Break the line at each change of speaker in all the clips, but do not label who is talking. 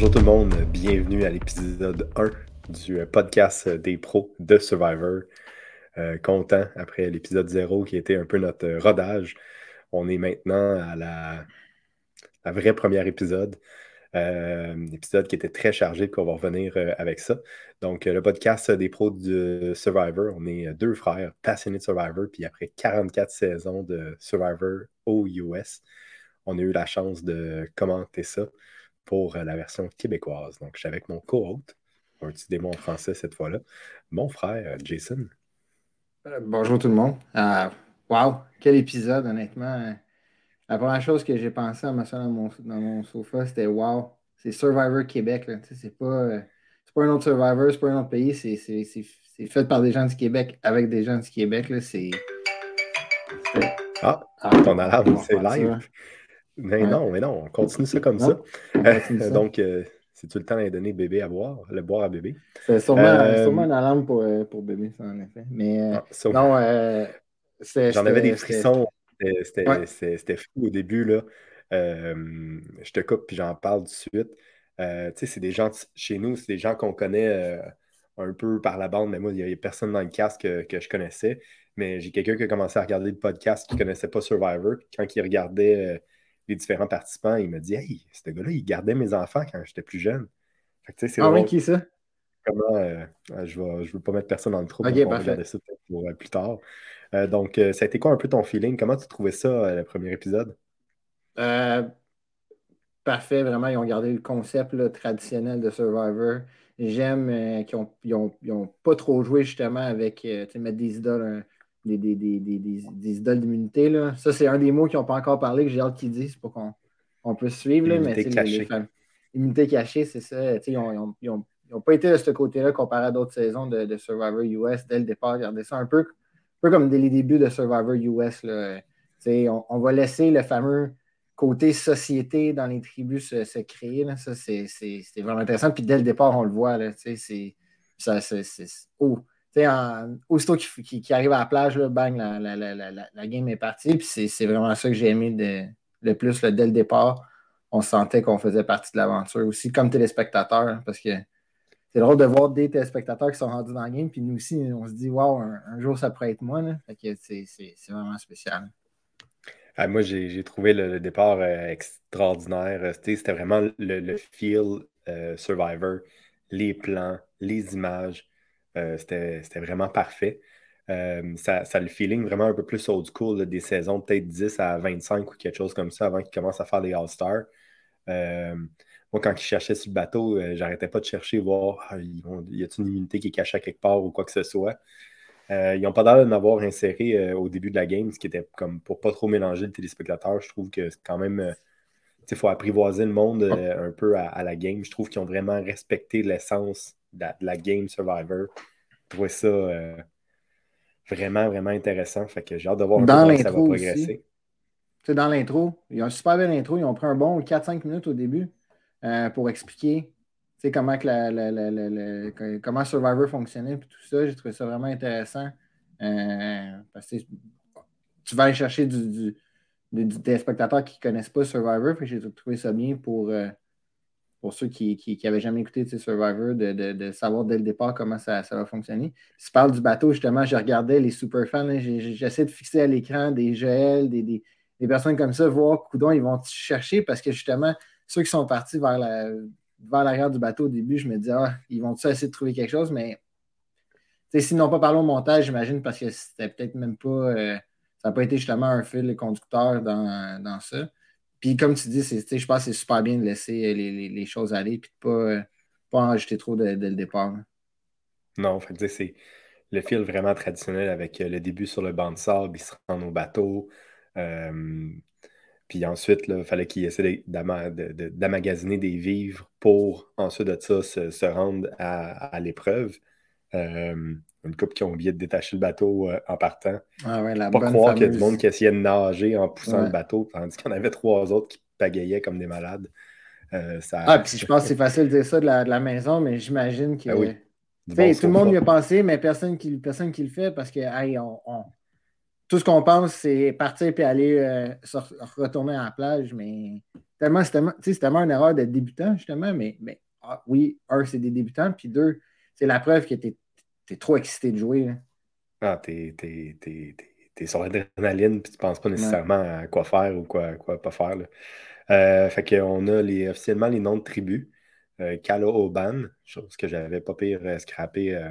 Bonjour tout le monde, bienvenue à l'épisode 1 du podcast des pros de Survivor. Euh, content après l'épisode 0 qui était un peu notre rodage. On est maintenant à la, vraie première épisode. Euh, épisode qui était très chargé, qu'on va revenir euh, avec ça. Donc, le podcast des pros de Survivor, on est deux frères passionnés de Survivor, puis après 44 saisons de Survivor aux US, on a eu la chance de commenter ça pour euh, la version québécoise. Donc, je suis avec mon co-hôte, un petit démon en français cette fois-là, mon frère euh, Jason.
Euh, bonjour tout le monde. wow, quel épisode, honnêtement. La première chose que j'ai pensé en m'assoyant dans mon, dans mon sofa, c'était wow, c'est Survivor Québec. C'est pas, pas un autre Survivor, c'est pas un autre pays, c'est fait par des gens du Québec avec des gens du Québec. C'est.
Ah, ah, ton alarme, c'est live. Mais non, mais non, on continue ça comme ça. Donc, euh, si tu le temps d'aller donner bébé à boire, le boire à bébé.
C'est sûrement, euh, sûrement, une alarme pour, euh, pour, bébé, ça, en effet. Mais ah, non,
J'en avais des frissons. C'était fou au début. Là. je te coupe puis j'en parle tout de suite. tu sais, c'est des gens chez nous, c'est des gens qu'on connaît un peu par la bande, mais moi, il n'y avait personne dans le casque que, que je connaissais. Mais j'ai quelqu'un qui a commencé à regarder le podcast qui ne connaissait pas Survivor. Quand il regardait les différents participants, il m'a dit Hey, ce gars-là, il gardait mes enfants quand j'étais plus jeune.
ah oui, qui ça?
Comment euh, euh, je ne je veux pas mettre personne dans le trou, okay, va regarder ça pour, euh, plus tard. donc, ça a été quoi un peu ton feeling? Comment tu trouvais ça, le premier épisode?
parfait, vraiment. Ils ont gardé le concept traditionnel de Survivor. J'aime qu'ils n'ont pas trop joué justement avec mettre des idoles des, des, des, des idoles d'immunité. Ça, c'est un des mots qu'ils n'ont pas encore parlé, que j'ai hâte qu'ils disent pour qu'on on puisse suivre. Là, immunité cachée. immunité cachée, c'est ça. Ils n'ont pas été de ce côté-là comparé à d'autres saisons de, Survivor US dès le départ. Regardez ça un peu, un peu comme dès les débuts de Survivor US. Là. On, on, va laisser le fameux côté société dans les tribus se, se créer. Là. Ça, c'est vraiment intéressant. Puis dès le départ, on le voit. C'est ça, c'est oh, en, aussitôt qu'il arrive à la plage, là, bang, la, la, la, la, game est partie. Puis c'est vraiment ça que j'ai aimé le plus dès le départ. On sentait qu'on faisait partie de l'aventure aussi comme téléspectateur, hein, parce que c'est drôle de voir des téléspectateurs qui sont rendus dans la game, puis nous aussi, on se dit, waouh, un, jour ça pourrait être moi. c'est vraiment spécial.
Ah, moi, j'ai trouvé le, départ euh, extraordinaire. C'était vraiment le, feel euh, Survivor, les plans, les images. Euh, c'était vraiment parfait. Euh, ça, ça, a le feeling vraiment un peu plus old school des saisons, peut-être 10 à 25 ou quelque chose comme ça avant qu'ils commencent à faire des All-Stars. Euh, moi, quand ils cherchaient sur le bateau, j'arrêtais pas de chercher, voir ah, y a-t-il une unité qui est cachée quelque part ou quoi que ce soit? ils n'ont pas l'air de m'avoir inséré au début de la game, ce qui était comme pour pas trop mélanger le téléspectateur. Je trouve que c'est quand même. Il faut apprivoiser le monde un peu à, la game. Je trouve qu'ils ont vraiment respecté l'essence de, la game Survivor. Je trouvais ça euh, vraiment, vraiment intéressant. Fait que j'ai hâte de voir
dans comment ça va progresser. C'est dans l'intro. Ils ont un super belle intro. Ils ont pris un bon 4-5 minutes au début euh, pour expliquer comment, que la, comment Survivor fonctionnait et tout ça. J'ai trouvé ça vraiment intéressant. Euh, parce que tu vas aller chercher du, des spectateurs qui ne connaissent pas Survivor. J'ai trouvé ça bien pour, pour ceux qui n'avaient jamais écouté Survivor, de, savoir dès le départ comment ça, va fonctionner. Si tu parles du bateau, justement, je regardais les super fans, j'essaie de fixer à l'écran des Joël, des, personnes comme ça, voir coudon, ils vont chercher parce que justement, ceux qui sont partis vers la vers l'arrière du bateau au début, je me disais, ah, ils vont essayer de trouver quelque chose, mais s'ils n'ont pas parlé au montage, j'imagine, parce que c'était peut-être même pas. Euh, ça n'a pas été justement un fil conducteur dans, dans ça. Puis comme tu dis, je pense que c'est super bien de laisser les, choses aller et de ne pas, pas en rajouter trop dès, le départ.
Non, fait c'est le fil vraiment traditionnel avec euh, le début sur le banc de sable, il se rend au bateau. Euh, puis ensuite, il fallait qu'il essaie d'amagasiner des vivres pour ensuite de ça se, rendre à, l'épreuve. Euh, une couple qui ont oublié de détacher le bateau euh, en partant.
Ah ouais,
pas croire qu'il y a du monde qui essayait de nager en poussant le bateau, tandis qu'il y en avait trois autres qui pagayaient comme des malades.
Euh, Ah, puis je pense que c'est facile de dire ça de la, maison, mais j'imagine que. Ben tout le monde y a pensé, mais personne qui, personne qui le fait parce que tout ce qu'on pense, c'est partir et aller euh, retourner à la plage, mais tellement, c'est tellement, tellement une erreur d'être débutant, justement, mais, mais ah, oui, un, c'est des débutants, puis deux, c'est la preuve que tu es, trop excité de jouer.
Ah, t'es es, sur l'adrénaline, puis tu penses pas nécessairement à quoi faire ou quoi, quoi pas faire. Là. Euh, fait qu'on a les, officiellement les noms de tribus. Euh, Kalo Oban, chose que j'avais pas pire euh, scrappé euh,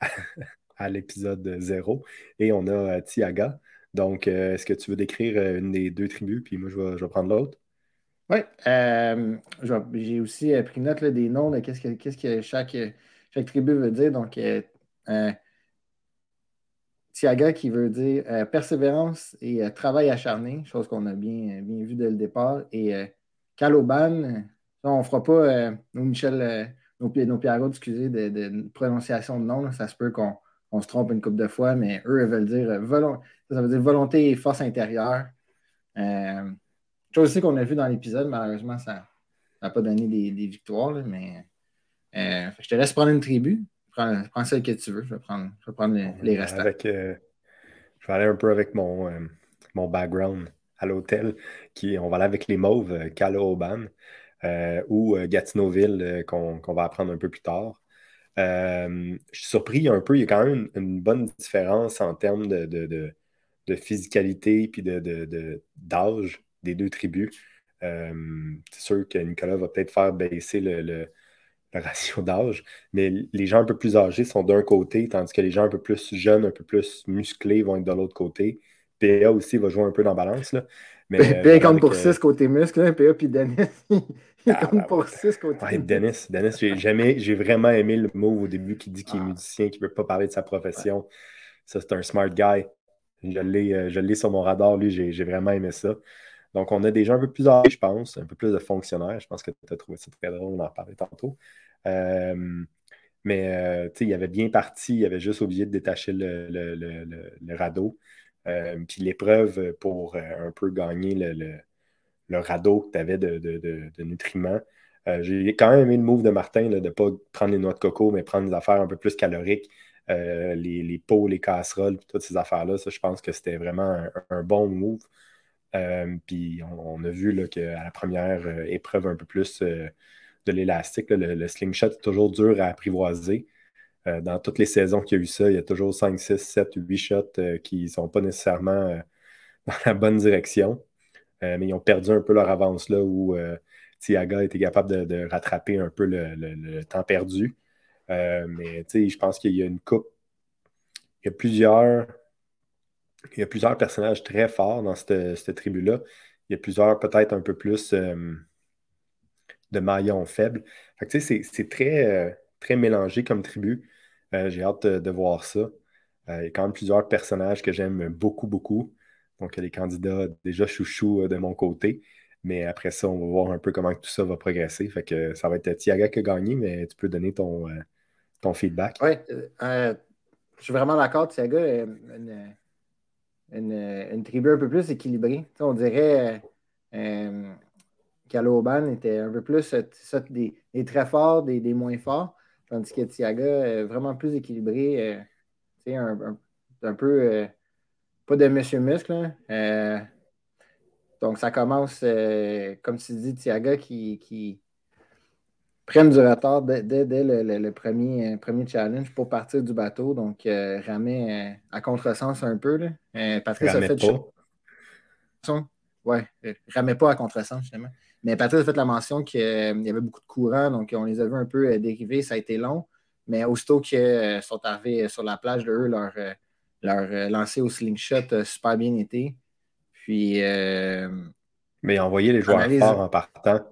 à l'épisode 0. Et on a Tiaga. Donc, est-ce que tu veux décrire une des deux tribus, puis moi, je vais, prendre l'autre?
Oui. j'ai aussi pris note des noms de qu'est-ce que, chaque, chaque, tribu veut dire. Donc, Tiaga qui veut dire persévérance et travail acharné, chose qu'on a bien, bien vu dès le départ. Et Kaloban, on ne fera pas euh, nos Michel, euh, nos, nos Pierrot, excusez, de, prononciation de nom. Ça se peut qu'on se trompe une couple de fois, mais eux, ils veulent dire, euh, ça veut dire volonté et force intérieure. Euh, chose aussi qu'on a vu dans l'épisode, malheureusement, ça n'a pas donné des, victoires, mais je te laisse prendre une tribu. Prends, prends, celle que tu veux. Je vais prendre, je vais prendre les, restants.
je vais aller un peu avec mon, mon background à l'hôtel. Qui, on va aller avec les mauves, Calo Oban. Euh, ou euh, Gatineauville euh, qu'on va apprendre un peu plus tard. je suis surpris un peu, il y a quand même une, bonne différence en termes de, de, physicalité et d'âge des deux tribus. c'est sûr que Nicolas va peut-être faire baisser le, ratio d'âge, mais les gens un peu plus âgés sont d'un côté, tandis que les gens un peu plus jeunes, un peu plus musclés vont être de l'autre côté. PA aussi va jouer un peu dans la balance. Là.
Mais, PA compte pour 6 côté muscle, PA puis Dennis. Ah, comme pour
côté. Dennis, Dennis j'ai jamais, j'ai vraiment aimé le mot au début qui dit qu'il est ah. musicien, qu'il ne veut pas parler de sa profession. Ça, c'est un smart guy. Je l'ai, euh, je l'ai sur mon radar, lui, j'ai, vraiment aimé ça. Donc, on a des gens un peu plus âgés, je pense, un peu plus de fonctionnaires. Je pense que tu as trouvé ça très drôle, on en parlait tantôt. Euh, mais euh, il avait bien parti, il avait juste oublié de détacher le, radeau. puis l'épreuve pour un peu gagner le, radeau que tu avais de, nutriments. Euh, j'ai quand même aimé le move de Martin de ne pas prendre les noix de coco, mais prendre des affaires un peu plus caloriques, euh, les, pots, les casseroles, toutes ces affaires-là. Ça, je pense que c'était vraiment un, bon move. Euh, puis on, a vu qu'à la première épreuve un peu plus de l'élastique, le, slingshot est toujours dur à apprivoiser. dans toutes les saisons qu'il y a eu ça, il y a toujours 5, 6, 7, 8 shots qui ne sont pas nécessairement dans la bonne direction. Euh, mais ils ont perdu un peu leur avance là où euh, Tiaga était capable de, rattraper un peu le, temps perdu. Euh, mais je pense qu'il y a une coupe. Il y a plusieurs. Il y a plusieurs personnages très forts dans cette, tribu-là. Il y a plusieurs peut-être un peu plus de maillons faibles. c'est très, très mélangé comme tribu. J'ai hâte de, voir ça. il y a quand même plusieurs personnages que j'aime beaucoup, beaucoup. Donc, il y a des candidats déjà chouchou euh, de mon côté. Mais après ça, on va voir un peu comment tout ça va progresser. Fait que ça va être Tiaga qui a gagné, mais tu peux donner ton, euh, ton feedback.
Oui, euh, je suis vraiment d'accord. Tiaga une, une, tribu un peu plus équilibrée. on dirait euh, qu'Aloban était un peu plus des, très forts, des, moins forts, tandis que Tiaga est vraiment plus équilibré. un, un, peu pas de Monsieur Muscle. Euh, donc, ça commence, euh, comme tu dis, Tiaga qui prennent du retard dès, le, premier, premier challenge pour partir du bateau. Donc, euh, ramer à contresens un peu. Là. Patrice a fait pas. Ouais, ramait pas à contresens, justement. Mais Patrice a fait la mention qu'il y avait beaucoup de courant, donc on les a vus un peu dériver. Ça a été long. Mais aussitôt qu'ils sont arrivés sur la plage de eux, leur leur euh, lancer au slingshot a super bien été. Puis. Euh,
Mais envoyer les joueurs forts en partant.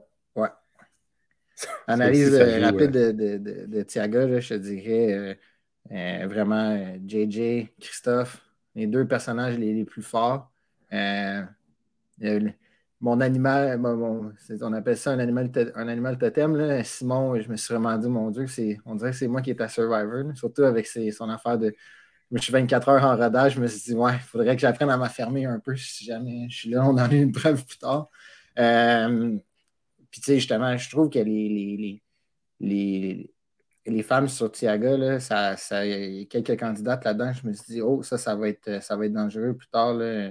Analyse euh, rapide de, de, de, Thiago, je te dirais vraiment JJ, Christophe, les deux personnages les, plus forts. mon animal, on appelle ça un animal, un animal totem. Simon, je me suis vraiment dit, mon Dieu, on dirait que c'est moi qui est à Survivor, surtout avec son affaire de je suis 24 heures en rodage, je me suis dit, ouais, il faudrait que j'apprenne à m'affermer un peu si jamais je suis là. On en a une preuve plus tard. Euh, puis, tu sais, justement, je trouve que les, les, les, femmes sur Tiaga, ça, ça, il y a quelques candidates là-dedans. Je me suis dit, oh, ça, ça va être, ça va être dangereux plus tard. Là.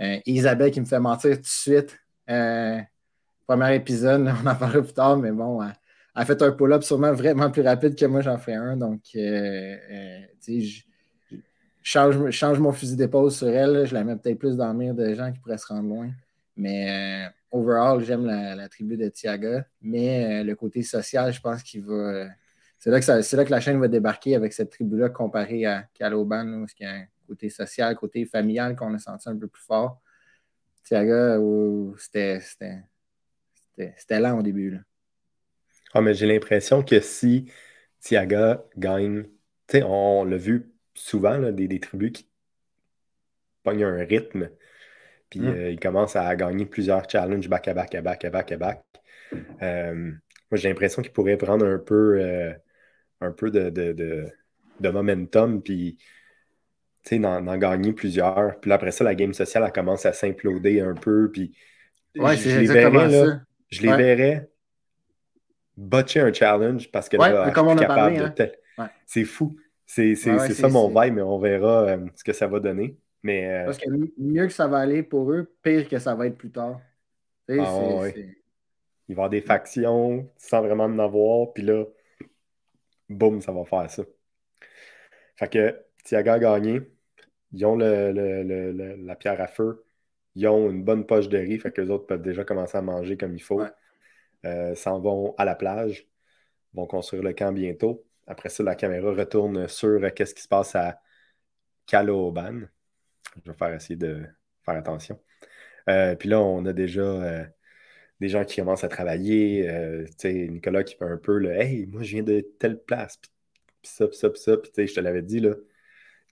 Euh, Isabelle qui me fait mentir tout de suite. Euh, premier épisode, on en parlera plus tard, mais bon, elle, fait un pull-up sûrement vraiment plus rapide que moi, j'en fais un. Donc, je change, change mon fusil d'épaule sur elle. je la mets peut-être plus dans le mire de gens qui pourraient se rendre loin. Mais overall, j'aime la, tribu de Tiaga. Mais le côté social, je pense qu'il va. c'est là, que la chaîne va débarquer avec cette tribu-là comparée à Caloban, où il y a un côté social, côté familial qu'on a senti un peu plus fort. Tiaga, c'était lent au début.
Ah, mais j'ai l'impression que si Tiaga gagne, on l'a vu souvent, des, des, tribus qui pognent un rythme, puis mm. euh, ils commencent à gagner plusieurs challenges back à back à back à back à back. Euh, moi, j'ai l'impression qu'ils pourraient prendre un peu, euh, un peu de, de, de momentum, puis d'en gagner plusieurs. Puis après ça, la game sociale, elle commence à s'imploder un peu. Puis
ouais, je, les verrais, là,
je les verrais botcher un challenge parce que
là, comme on a capable parlé, hein.
C'est fou. C'est ça mon vibe, mais on verra ce que ça va donner. Mais, euh,
Parce que mieux que ça va aller pour eux, pire que ça va être plus tard.
Ah, Il va y avoir des factions sans vraiment en avoir, puis là, boum, ça va faire ça. Fait que Tiaga a gagné. Ils ont la pierre à feu. Ils ont une bonne poche de riz, fait que les autres peuvent déjà commencer à manger comme il faut. Euh, s'en vont à la plage, vont construire le camp bientôt. Après ça, la caméra retourne sur euh, qu'est-ce qui se passe à Caloban. Je vais faire essayer de faire attention. Euh, puis là, on a déjà des gens qui commencent à travailler. Nicolas qui fait un peu le Hey, moi je viens de telle place, puis ça, puis ça, puis ça. Puis je te l'avais dit, là,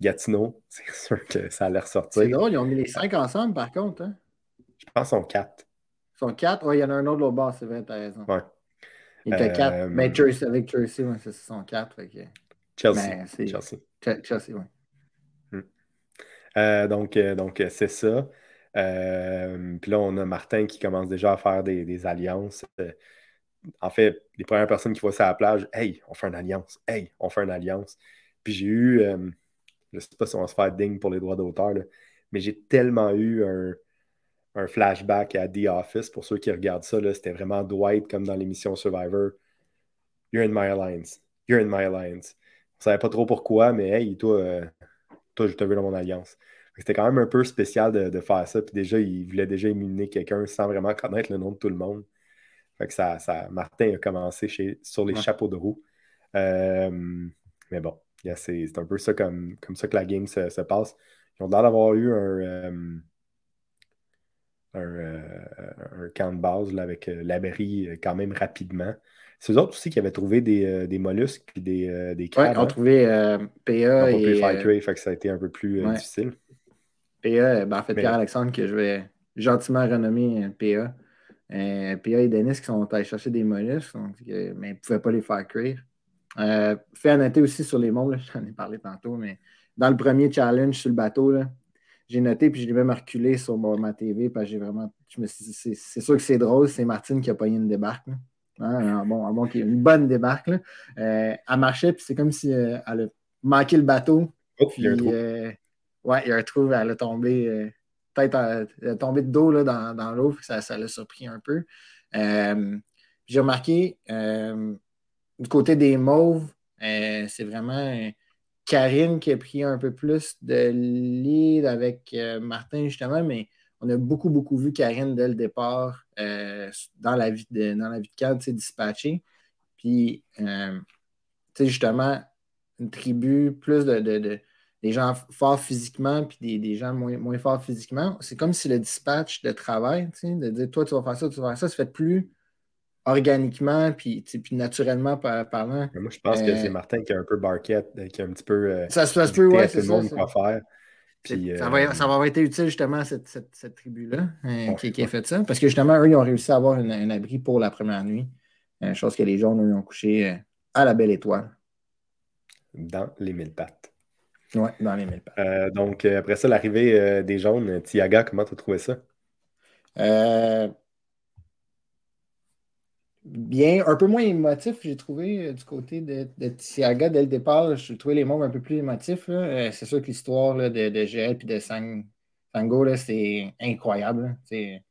Gatineau, c'est sûr que ça allait ressortir.
C'est drôle, ils ont mis les cinq ensemble par contre. Hein?
Je pense qu'ils sont quatre.
Ils sont quatre? Oui, il y en a un autre au bas, c'est vrai, t'as raison.
Ouais.
Il était quatre. Euh, mais Jersey, avec Jersey, ouais, c'est sont quatre.
Chelsea.
Chelsea. Chelsea, oui.
Euh, donc, euh, donc c'est ça. puis là, on a Martin qui commence déjà à faire des, alliances. en fait, les premières personnes qui voient ça à la plage, hey, on fait une alliance. Hey, on fait une alliance. Puis j'ai eu je sais pas si on va se faire digne pour les droits d'auteur, mais j'ai tellement eu un, flashback à The Office. Pour ceux qui regardent ça, c'était vraiment Dwight comme dans l'émission Survivor. You're in my alliance. You're in my alliance. On savait pas trop pourquoi, mais hey, toi, euh, toi je te veux dans mon alliance. C'était quand même un peu spécial de, faire ça. Puis déjà, il voulait déjà éliminer quelqu'un sans vraiment connaître le nom de tout le monde. Fait que ça, ça Martin a commencé chez, sur les chapeaux de roue. Euh, mais bon, c'est un peu ça comme, comme ça que la game se, passe. Ils ont l'air d'avoir eu un, euh, euh, un, camp de base là, avec l'abri quand même rapidement. C'est eux autres aussi qui avaient trouvé des, des mollusques et des, des
crabes. ils ont hein? trouvé PA.
et, fait que ça a été un peu plus difficile.
PA, ben, en fait, Pierre-Alexandre, que je vais gentiment renommer PA. PA et Denis qui sont allés chercher des mollusques, mais ils ne pouvaient pas les faire cuire. Euh, fait à noter aussi sur les monts, j'en ai parlé tantôt, mais dans le premier challenge sur le bateau, j'ai noté puis je l'ai même reculé sur ma TV parce que j'ai vraiment. c'est sûr que c'est drôle, c'est Martine qui a pogné une débarque. Hein, bon, une bonne débarque. Là. Euh, elle marchait, puis c'est comme si euh, elle a manqué le bateau.
Oh, il y a un trou.
ouais, il y a un trou, elle a tombé. Peut-être elle a tombé de dos là, dans, dans l'eau, ça, ça l'a surpris un peu. j'ai remarqué du côté des mauves, euh, c'est vraiment euh, Karine qui a pris un peu plus de lead avec euh, Martin, justement, mais on a beaucoup, beaucoup vu Karine dès le départ dans, la vie de, dans la vie de cadre, dispatcher. Puis, justement, une tribu, plus de, des gens forts physiquement, puis des, des gens moins, moins, forts physiquement. C'est comme si le dispatch de travail, de dire toi, tu vas faire ça, tu vas faire ça, se fait plus organiquement puis, puis naturellement parlant.
moi, je pense que c'est euh, Martin qui a un peu barquette, euh, qui a un petit peu. Euh,
ça se peut, ouais, c'est ça.
Quoi faire.
Ça, va, ça va avoir été utile justement à cette, cette, cette tribu-là qui, qui, a fait ça. Parce que justement, eux, ils ont réussi à avoir un abri pour la première nuit. chose que les jaunes, eux, ont couché à la belle étoile.
Dans les mille pattes.
Oui, dans les mille pattes.
donc, après ça, l'arrivée des jaunes, Tiaga, comment tu as trouvé ça?
Bien, un peu moins émotif, j'ai trouvé, euh, du côté de, de Tiaga dès le départ. J'ai trouvé les mots un peu plus émotifs. Euh, c'est sûr que l'histoire de, de et de Sango, c'est incroyable. C'est,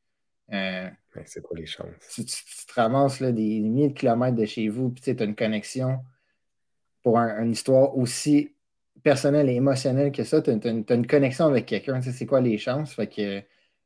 euh,
c'est quoi les chances?
Tu, te ramasses des, milliers de kilomètres de chez vous, puis tu as une connexion pour une histoire aussi personnelle et émotionnelle que ça. Tu as, une connexion avec quelqu'un. C'est quoi les chances? Fait que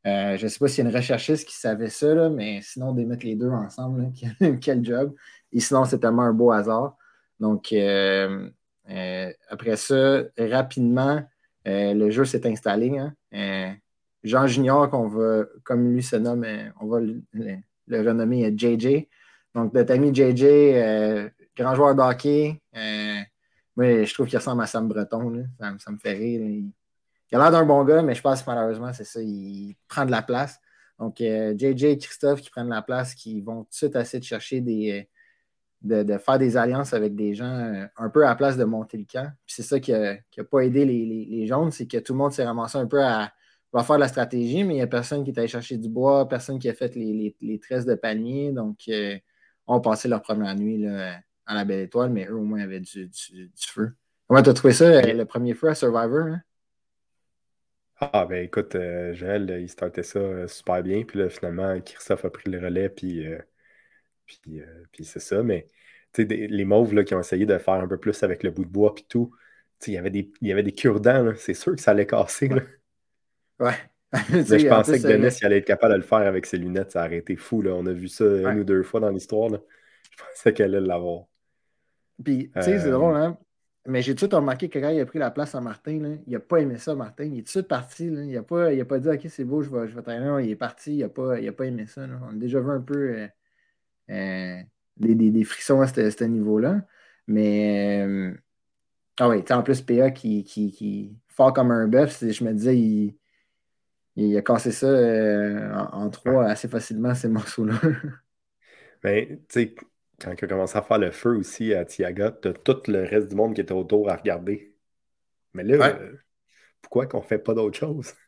euh, je ne sais pas s'il y a une recherchiste qui savait ça, mais sinon, de mettre les deux ensemble, quel job. Et sinon, c'est tellement un beau hasard. Donc, euh, euh, après ça, rapidement, le jeu s'est installé. Hein. Jean Junior, va, comme lui se nomme, on va le, renommer JJ. Donc, notre ami JJ, grand joueur de hockey. je trouve qu'il ressemble à Sam Breton. Ça, me fait rire. A l'air d'un bon gars, mais je pense que malheureusement, c'est ça, il prend de la place. Donc, JJ et Christophe qui prennent la place, qui vont tout de suite essayer de chercher des. De, faire des alliances avec des gens euh, un peu à la place de monter le camp. Puis c'est ça qui n'a pas aidé les, jaunes, c'est que tout le monde s'est ramassé un peu à va faire la stratégie, mais il n'y a personne qui est allé chercher du bois, personne qui a fait les, tresses de panier. Donc, euh, on passé leur première nuit là, à la Belle Étoile, mais eux au moins avaient du, du, feu. Comment tu as trouvé ça, euh, le premier feu à Survivor? Hein?
Ah, ben écoute, euh, Joël, il startait ça euh, super bien. Puis là, finalement, Christophe a pris le relais. Puis, euh, puis, c'est ça. Mais tu sais, les mauves là, qui ont essayé de faire un peu plus avec le bout de bois. Puis tout, il y avait des, il y avait des cure-dents. C'est sûr que ça allait casser.
Ouais.
ouais. je pensais que Denis il allait être capable de le faire avec ses lunettes. Ça aurait été fou. Là. On a vu ça une ou deux fois dans l'histoire. Je pensais qu'elle allait l'avoir.
Puis, tu sais, c'est drôle, hein? Mais j'ai tout de suite remarqué que quand il a pris la place à Martin, là, il n'a pas aimé ça, Martin. Il est tout de suite parti. Il n'a pas, pas dit OK, c'est beau, je vais, je vais il est parti, il n'a pas, pas aimé ça. On a déjà vu un peu euh, euh, des, frissons à ce, niveau-là. Mais euh, ah oui, en plus, PA qui, qui, qui fort comme un bœuf, je me disais, il, il a cassé ça en, en, trois assez facilement, ces morceaux-là.
Mais ben, tu sais, quand il a commencé à faire le feu aussi à Tiaga, t'as tout le reste du monde qui était autour à regarder. Mais là, euh, pourquoi qu'on fait pas d'autre chose?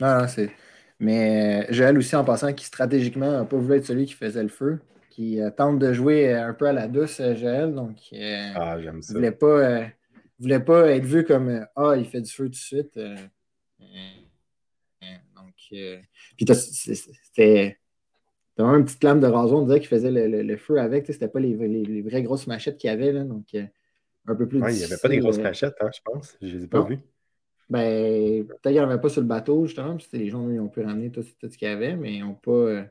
Non, non, c'est. Mais euh, Joël aussi, en passant, qui stratégiquement n'a pas voulu être celui qui faisait le feu, qui euh, tente de jouer un peu à la douce, Joël. Donc,
ah, j'aime ça.
Il voulait pas, voulait pas être vu comme Ah, il fait du feu tout de suite. donc, puis c'était vraiment une petite lame de rasoir, on dirait qu'il faisait le, feu avec. C'était pas les, les, vraies grosses machettes qu'il y avait. Là, donc, euh, un peu plus
ouais, Il n'y avait pas des grosses euh, machettes, hein, je pense. Je ne les ai pas vues.
Ben, peut-être qu'il n'y en avait pas sur le bateau, justement, que les gens ils ont pu ramener tout, ce qu'il y avait, mais ils n'ont pas, euh,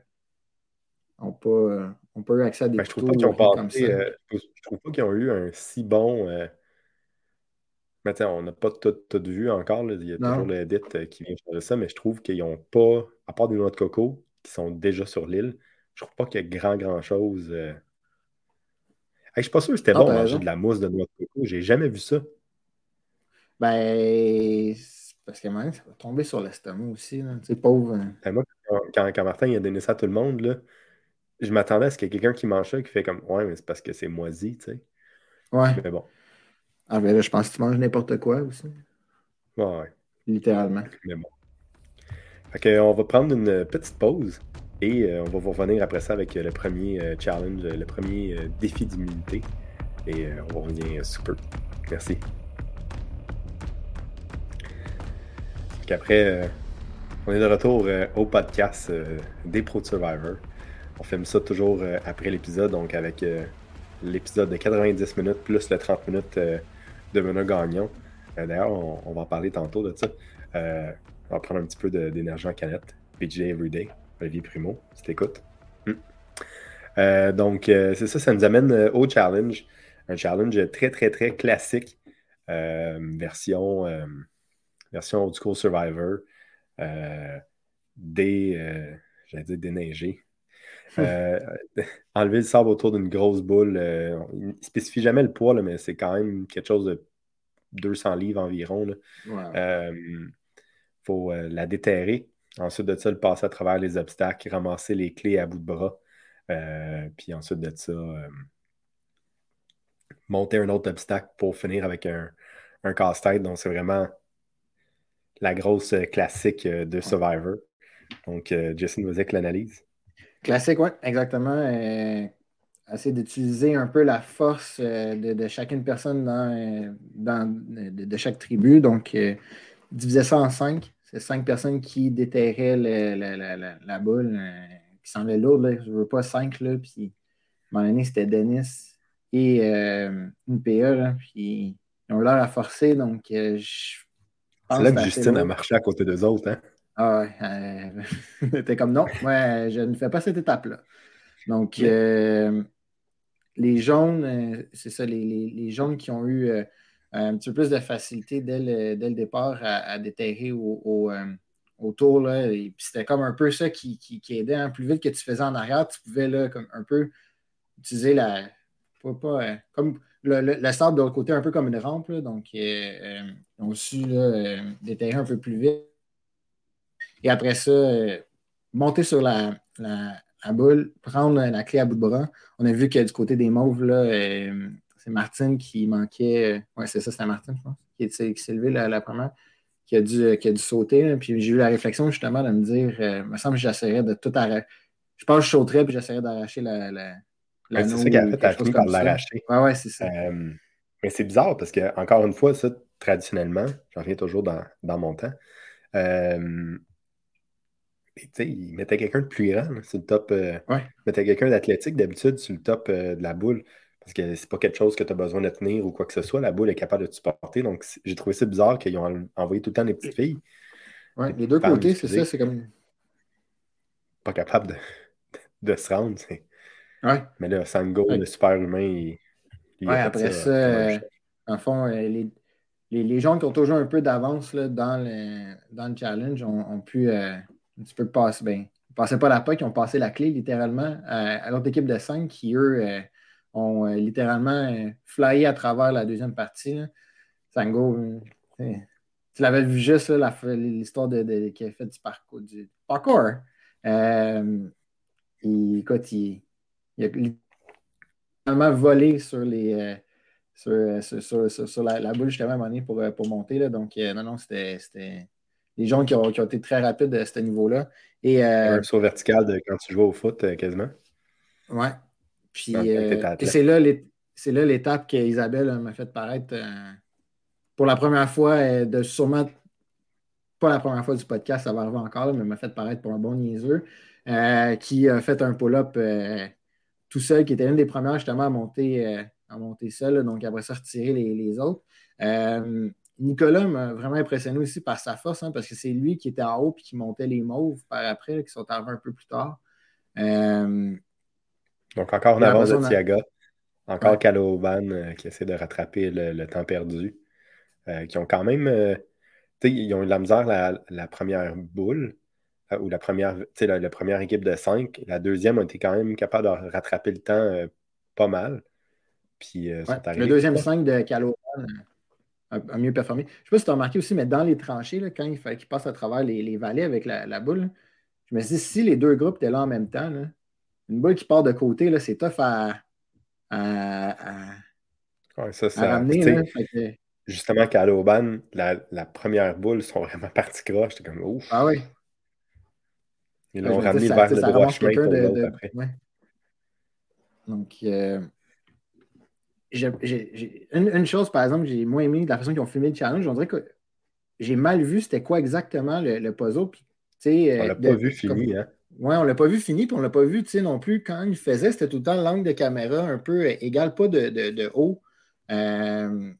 ont pas, ont pas eu accès à des ben,
je trouve pas qu'ils ont comme ça. je trouve pas qu'ils ont eu un si bon. Mais on n'a pas tout, tout, vu encore. Il y a toujours l'edit qui vient de ça, mais je trouve qu'ils n'ont pas, à part des noix de coco, qui sont déjà sur l'île. Je trouve pas qu'il y ait grand, grand chose. Je euh. ne je suis pas sûr que c'était bon manger de la mousse de noix de coco. J'ai jamais vu ça.
Ben, parce que même, ça va tomber sur l'estomac aussi. C'est pauvre. Hein.
Ben, moi, quand, quand, Martin a donné ça à tout le monde, là, je m'attendais à ce qu'il y ait quelqu'un qui mange ça qui fait comme Ouais, mais c'est parce que c'est moisi, tu sais.
Ouais.
Mais bon.
Ah, ben là, je pense que tu manges n'importe quoi aussi.
Ouais.
Littéralement.
Mais bon on va prendre une petite pause et euh, on va vous revenir après ça avec le premier euh, challenge, le premier euh, défi d'immunité. Et on revient super. Merci. Après, on est de retour au podcast des Pro Survivor. On filme ça toujours après l'épisode, donc avec l'épisode de 90 minutes plus le 30 minutes de menu gagnant. D'ailleurs, on, va en parler tantôt de ça. On va prendre un petit peu d'énergie en canette. PJ Everyday, Olivier Primo, si t'écoutes. Hmm. Euh, donc, euh, c'est ça, ça nous amène euh, au challenge. Un challenge très, très, très classique. version, version Old School Survivor. des, j'allais dire déneigé. enlever le sable autour d'une grosse boule. il ne spécifie jamais le poids, mais c'est quand même quelque chose de 200 livres environ. Là faut euh, la déterrer. Ensuite de ça, le passer à travers les obstacles, ramasser les clés à bout de bras. Euh, puis ensuite de ça, euh, monter un autre obstacle pour finir avec un, casse-tête. Donc, c'est vraiment la grosse classique de Survivor. Donc, Jason nous avec l'analyse.
Classique, oui, exactement. essayer d'utiliser un peu la force de, chacune personne dans, de, chaque tribu. Donc, diviser ça en cinq. Cinq personnes qui déterraient la, boule. Euh, qui semblaient lourdes. Je ne veux pas 5. Là, puis, à un moment donné, c'était Dennis et euh, une PE. puis, ils ont l'air à forcer. Donc, euh, je
C'est là que Justine a marché à côté d'eux autres. Hein?
Ah ouais. T'es comme non, je ne fais pas cette étape-là. Donc, les jaunes, c'est ça, les, jaunes qui ont eu un petit peu plus de facilité dès le, départ à, déterrer au, autour. Là, et puis c'était comme un peu ça qui, aidait. Hein. Plus vite que tu faisais en arrière, tu pouvais là, comme un peu utiliser la. Pas, euh, comme le, le, de l'autre côté, un peu comme une rampe. donc, euh, euh, ils ont su déterrer un peu plus vite. Et après ça, monter sur la, boule, prendre la clé à bout de bras. On a vu que du côté des mauves, là, c'est Martine qui manquait. ouais, c'est ça, c'était Martine, je pense, qui, s'est levé la, la première qui a dû, qui a dû sauter. Puis j'ai eu la réflexion justement de me dire, euh, il me semble que j'essaierais de tout arracher. Je pense que je sauterais puis j'essaierais d'arracher la, la,
c'est ça qu'elle a fait, elle a fini par l'arracher.
Ouais, ouais, c'est ça.
Euh, mais c'est bizarre parce que, encore une fois, ça, traditionnellement, j'en reviens toujours dans, dans mon temps. Euh, il mettait quelqu'un de plus grand sur le top. Euh,
ouais.
Il mettait quelqu'un d'athlétique d'habitude sur le top de la boule. Parce que c'est pas quelque chose que tu as besoin de tenir ou quoi que ce soit. La boule est capable de te supporter. Donc, j'ai trouvé ça bizarre qu'ils ont envoyé tout le temps des petites filles.
Oui, les deux côtés, c'est ça. C'est comme.
Pas capable de, de se rendre.
Ouais.
Mais là, Sango, le super humain, il,
il après ça, euh, en fond, euh, les, les, gens qui ont toujours un peu d'avance dans le, dans le challenge ont, pu euh, un petit peu passer. Ben, ils passaient pas la POC, ils ont passé la clé littéralement à, l'autre équipe de 5 qui, eux, ont euh, littéralement euh, flyé à travers la deuxième partie. Sango, euh, tu l'avais vu juste l'histoire de, de, qui a fait du parcours. Du parcours. il, écoute, il, a littéralement volé sur les. sur, sur, sur, la, boule justement à un moment donné pour, pour monter. Là. Donc, non, non, c'était les gens qui ont, qui ont, été très rapides à ce niveau-là. Et,
un saut vertical de quand tu joues au foot, quasiment.
Ouais. Puis, euh, c'est là l'étape qu'Isabelle m'a fait paraître euh, pour la première fois, euh, de sûrement pas la première fois du podcast, ça va arriver encore, mais m'a fait paraître pour un bon niaiseux, qui a fait un pull-up tout seul, qui était une des premières justement à monter, à monter seul, donc après ça, retirer les, autres. Nicolas m'a vraiment impressionné aussi par sa force, hein, parce que c'est lui qui était en haut et qui montait les mauves par après, qui sont arrivés un peu plus tard.
Donc, encore en avance de Tiaga. Encore Caloban euh, qui essaie de rattraper le, temps perdu. Euh, qui ont quand même. Euh, ils ont eu de la misère la, première boule, ou la première, la, la, première équipe de 5. La deuxième a été quand même capable de rattraper le temps pas mal. Puis,
le deuxième 5 de Caloban a, mieux performé. Je ne sais pas si tu as remarqué aussi, mais dans les tranchées, là, quand il fallait qu'il passe à travers les, les vallées avec la, boule, je me suis dit, si les deux groupes étaient là en même temps, une boule qui part de côté, là, c'est tough à, à,
ça, ramener. Justement, qu'à l'Auban, la, la, première boule sont vraiment partie croche. J'étais comme ouf.
Ah oui.
Ils l'ont ramené vers le droit chemin pour
après. Donc, euh, une, chose, par exemple, j'ai moins aimé de la façon qu'ils ont filmé le challenge. On dirait que j'ai mal vu c'était quoi exactement le, puzzle. Puis,
on l'a euh, pas vu fini, hein?
Oui, on ne l'a pas vu fini, puis on l'a pas vu non plus quand il faisait, c'était tout le temps l'angle de caméra un peu égal, pas de, haut. Euh,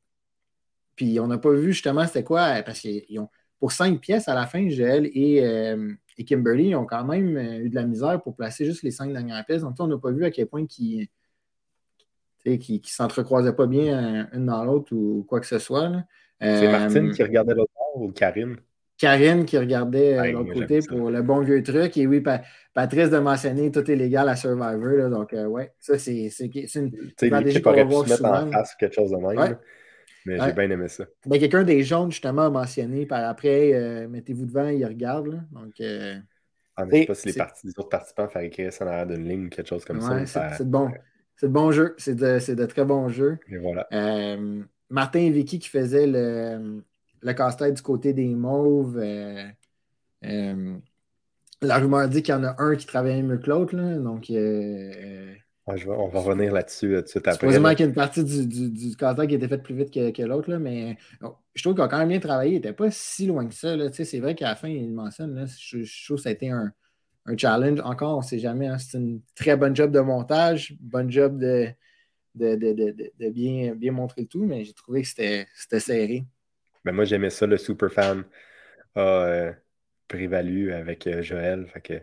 puis on n'a pas vu justement c'était quoi, parce qu'ils ont pour cinq pièces à la fin, Joël et, euh, et, Kimberly ont quand même euh, eu de la misère pour placer juste les cinq dernières pièces. Donc on n'a pas vu à quel point qui ne qui, qui s'entrecroisaient pas bien une dans l'autre ou quoi que ce soit.
C'est Martine qui regardait l'autre ou Karine?
Karine qui regardait euh, l'autre côté pour le bon vieux truc. Et oui, Patrice de mentionner tout est légal à Survivor. donc, euh, ouais, ça, c'est une
stratégie qu'on va voir souvent. en face quelque chose de même. Mais j'ai bien aimé ça.
Ben, Quelqu'un des jaunes, justement, a mentionné par après, euh, mettez-vous devant, il regarde. Donc,
ah, mais je sais pas si les, parties, les autres participants font écrire ça en arrière d'une ligne, quelque chose comme ça.
C'est de bon. C'est bon jeu. C'est de, de, très bons jeux.
Et voilà.
Martin et Vicky qui faisaient le, le casse-tête du côté des mauves. Euh, euh, la rumeur dit qu'il y en a un qui travaille mieux que l'autre. Donc, euh,
on va revenir là-dessus tout de suite après.
Supposément qu'il y a une partie du, du, du casse-tête qui a été faite plus vite que, que l'autre. Mais je trouve qu'il a quand même bien travaillé. Il n'était pas si loin que ça. C'est vrai qu'à la fin, il mentionne. Là, je, trouve que ça a été un, un challenge. Encore, on ne sait jamais. Hein. c'est une très bonne job de montage, bonne job de, de, bien, bien montrer le tout, mais j'ai trouvé que c'était serré.
Ben moi, j'aimais ça. Le super fan a euh, prévalu avec euh, Joël. Fait que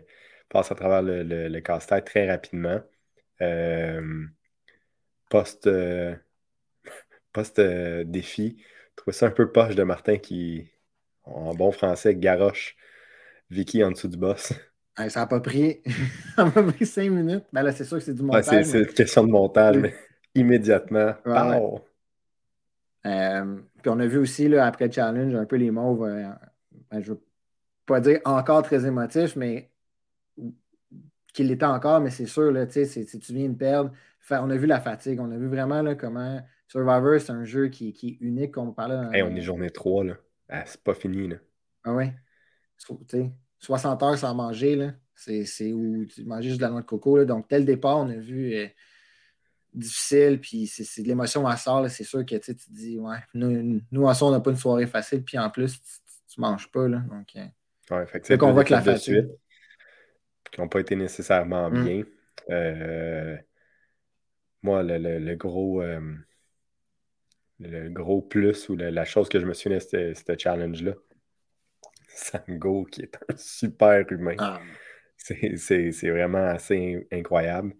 passe à travers le, le, casse-tête très rapidement. Euh, post, post défi, je trouvais ça un peu poche de Martin qui, en bon français, garoche Vicky en dessous du boss.
ça n'a pas pris. ça m'a pris cinq minutes. Ben là, c'est sûr que c'est du montage.
c'est une question de montage, mais immédiatement.
Euh, puis on a vu aussi, là, après le challenge, un peu les mauves, euh, ben, je ne veux pas dire encore très émotif, mais qu'il l'était encore, mais c'est sûr, là, si tu viens de perdre, on a vu la fatigue, on a vu vraiment là, comment Survivor, c'est un jeu qui, est unique, comme on parlait.
on est journée 3, là. Ah, c'est pas fini, là.
Ah ouais? 60 heures sans manger, C'est où tu manges juste de la noix de coco, là. Donc, tel départ, on a vu... Euh, difficile, puis c'est de l'émotion à sort. C'est sûr que tu te dis, ouais, nous, nous en soi, on n'a pas une soirée facile, puis en plus, tu, ne manges pas. Là, donc,
euh, ouais, fait qu'on voit que la fatigue. Qui n'ont pas été nécessairement mm. bien. Euh, moi, le, le, gros. Euh, le gros plus ou la, chose que je me souviens de ce challenge-là, Sango, qui est un super humain. Ah. C'est vraiment assez incroyable.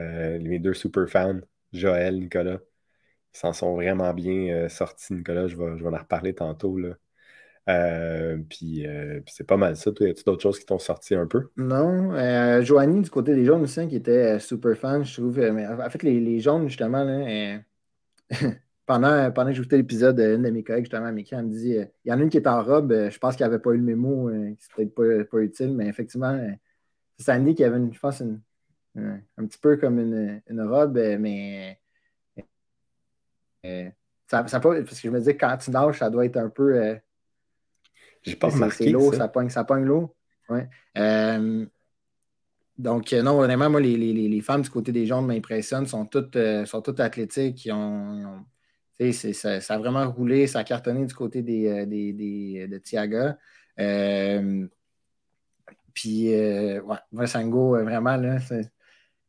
Euh, mes deux super fans, Joël, Nicolas, ils s'en sont vraiment bien euh, sortis, Nicolas. Je vais, je vais en reparler tantôt. Là. Euh, puis, c'est pas mal ça. Y a-tu d'autres choses qui t'ont sorti un peu?
Non. Joanie, du côté des jaunes aussi, qui était super fan, je trouve. mais en fait, les, les jaunes, justement, là, pendant, pendant que j'écoutais l'épisode, une de mes collègues, justement, Mickey, elle me dit il y en a une qui est en robe, je pense qu'elle n'avait pas eu le mémo, c'est peut-être pas, pas, utile, mais effectivement, c'est Sandy qui avait, une, je pense, une, un petit peu comme une, une robe, euh, mais euh, ça, ça pas, parce que je me dis que quand tu nages, ça doit être un peu. Euh,
J'ai pas remarqué. C'est
l'eau, ça. pogne, ça pogne l'eau. Ouais. donc, non, honnêtement, moi, les, les, les, femmes du côté des jaunes m'impressionnent, sont toutes, sont toutes athlétiques. Ils ont, ça, ça, a vraiment roulé, ça a cartonné du côté des, des, des de Tiaga. puis, ouais, moi, Sango, vraiment, là, c'est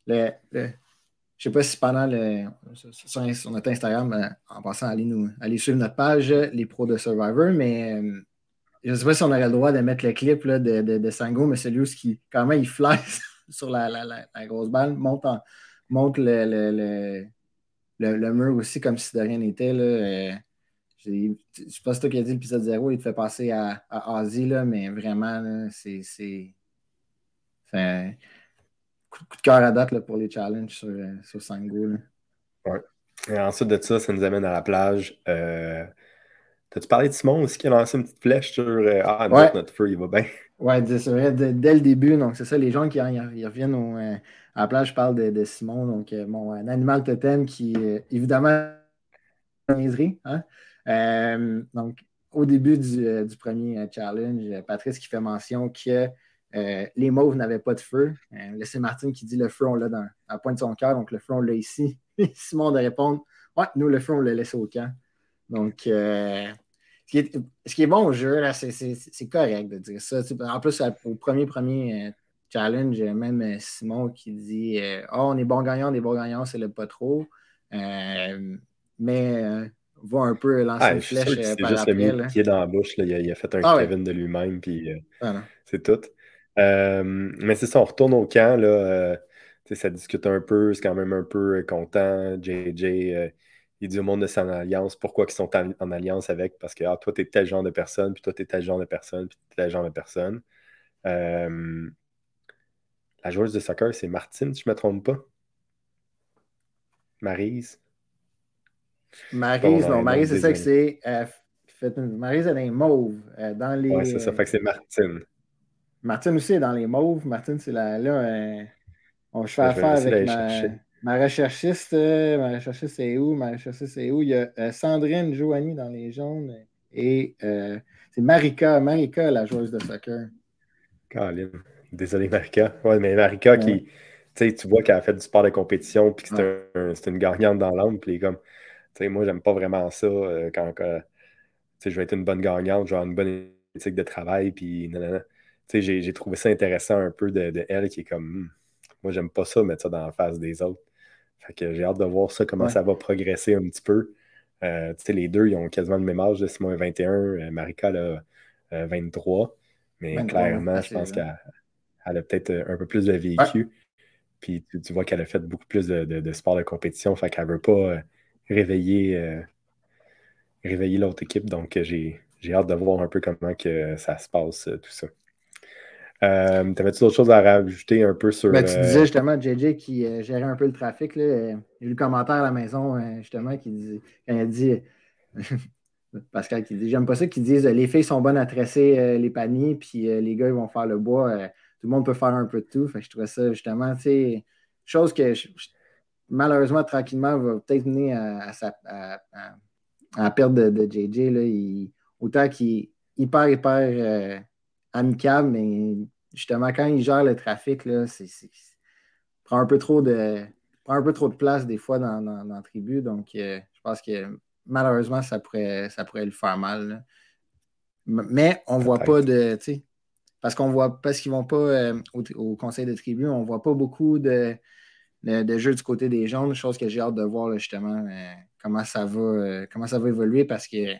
je ne sais pas si pendant le, sur, notre Instagram, euh, en passant, allez, nous, allez suivre notre page, les pros de Survivor, mais euh, je ne sais pas si on aurait le droit de mettre le clip là, de, de, Sango, mais celui où qui, quand même, il flash sur la, grosse balle, monte, monte le, le, le, mur aussi comme si de rien n'était. Euh, je ne sais pas si toi qui as dit l'épisode 0, il te fait passer à, à Asie, là, mais vraiment, c'est coup, de cœur à date là, pour les challenges sur, euh, sur Sango.
Ouais. Et ensuite de ça, ça nous amène à la plage. Euh, T'as-tu parlé de Simon aussi qui a lancé une petite flèche sur euh, Ah, notre, feu, il va bien.
Oui, c'est vrai, dès le début. Donc, c'est ça, les gens qui ils reviennent au, euh, à la plage, je parle de, de Simon, donc mon un animal totem qui, évidemment, hein? donc, au début du, du premier challenge, Patrice qui fait mention que euh, les mauves n'avaient pas de feu. Euh, c'est Martin qui dit le feu, on l'a dans la pointe de son cœur, donc le feu, on l'a ici. Simon de répondre Ouais, nous, le feu, on l'a laissé au camp. Donc, euh, ce, qui est, bon au jeu, c'est correct de dire ça. En plus, au premier, premier challenge, même Simon qui dit oh, on est bon gagnant, on est bon gagnant, c'est le pas trop. mais va un peu lancer ah, une flèche par
juste Le qui est dans la bouche, Il, a, fait un ah Kevin de lui-même, puis ah c'est tout. Euh, mais c'est ça, on retourne au camp. Là, euh, ça discute un peu, c'est quand même un peu euh, content. JJ, il dit au monde de son alliance pourquoi ils sont en, alliance avec, parce que ah, toi, tu es tel genre de personne, puis toi, tu es tel genre de personne, puis tel genre de personne. la joueuse de soccer, c'est Martine, si je ne me trompe pas. Marise.
Marise, non, Marise, c'est ça que c'est. Marise, elle est mauve. dans les...
Ouais, c'est ça, fait que c'est Martine.
Martine aussi est dans les mauves. Martine, c'est là. là euh, on, je fais affaire avec ma, ma, recherchiste. Euh, ma recherchiste, c'est où? Ma recherchiste, c'est où? Il y a euh, Sandrine Joanie dans les jaunes et c'est Marika. Marika, la joueuse de soccer.
Caroline. Désolé, Marika. Ouais, mais Marika qui. Tu tu vois qu'elle a fait du sport de compétition puis que c'est une gagnante dans l'âme. Puis comme. Tu sais, moi, j'aime pas vraiment ça quand. je vais être une bonne gagnante, genre une bonne éthique de travail. Puis j'ai trouvé ça intéressant un peu de, elle qui est comme hmm, moi, j'aime pas ça, mettre ça dans la face des autres. Fait que j'ai hâte de voir ça, comment ça va progresser un petit peu. Euh, les deux, ils ont quasiment le même âge. Simon a 21, euh, Marika a 23. Mais clairement, je pense qu'elle a peut-être un peu plus de vécu. Puis tu, vois qu'elle a fait beaucoup plus de, de, sport de compétition. Fait qu'elle ne veut pas réveiller, réveiller l'autre équipe. Donc j'ai hâte de voir un peu comment que ça se passe, tout ça. Euh, T'avais-tu d'autres choses à rajouter un peu sur.
Ben, tu disais euh, justement JJ qui euh, gérait un peu le trafic. J'ai eu le commentaire à la maison, euh, justement, qui dit, quand il a dit. Pascal qui dit J'aime pas ça qu'ils disent les filles sont bonnes à tresser les paniers, puis les gars ils vont faire le bois. tout le monde peut faire un peu de tout. Fait je trouvais ça justement, tu sais, chose que malheureusement, tranquillement, va peut-être mener à, à, la perte de, JJ. Là, autant qu'il est hyper, hyper amicable, mais justement, quand il gère le trafic, là, c'est, prend un peu trop de prend un peu trop de place des fois dans, dans, la tribu. Donc, euh, je pense que malheureusement, ça pourrait, ça pourrait le faire mal. Mais on ne voit pas de. Parce qu'on voit parce qu'ils ne vont pas euh, au, conseil de tribu, on ne voit pas beaucoup de, de, jeux du côté des jaunes, chose que j'ai hâte de voir justement euh, comment, ça va, comment ça va évoluer parce que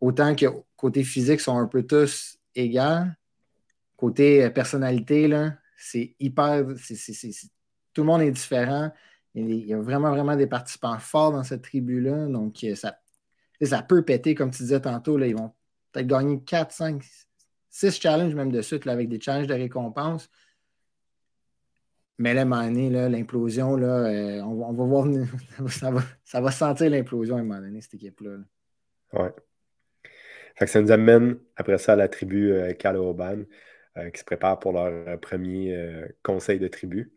autant que côté physique sont un peu tous égal. Côté euh, personnalité, c'est hyper. tout le monde est différent. Il y a vraiment, vraiment des participants forts dans cette tribu-là. Donc, euh, ça, ça peut péter, comme tu disais tantôt. Là, ils vont peut-être gagner 4, 5, 6 challenges même de suite avec des challenges de récompense. Mais là, à l'implosion, là, euh, on, va voir, ça va, ça va sentir l'implosion à un moment donné, cette équipe-là.
Ouais ça nous amène après ça à la tribu euh, euh qui se prépare pour leur euh, premier euh, conseil de tribu.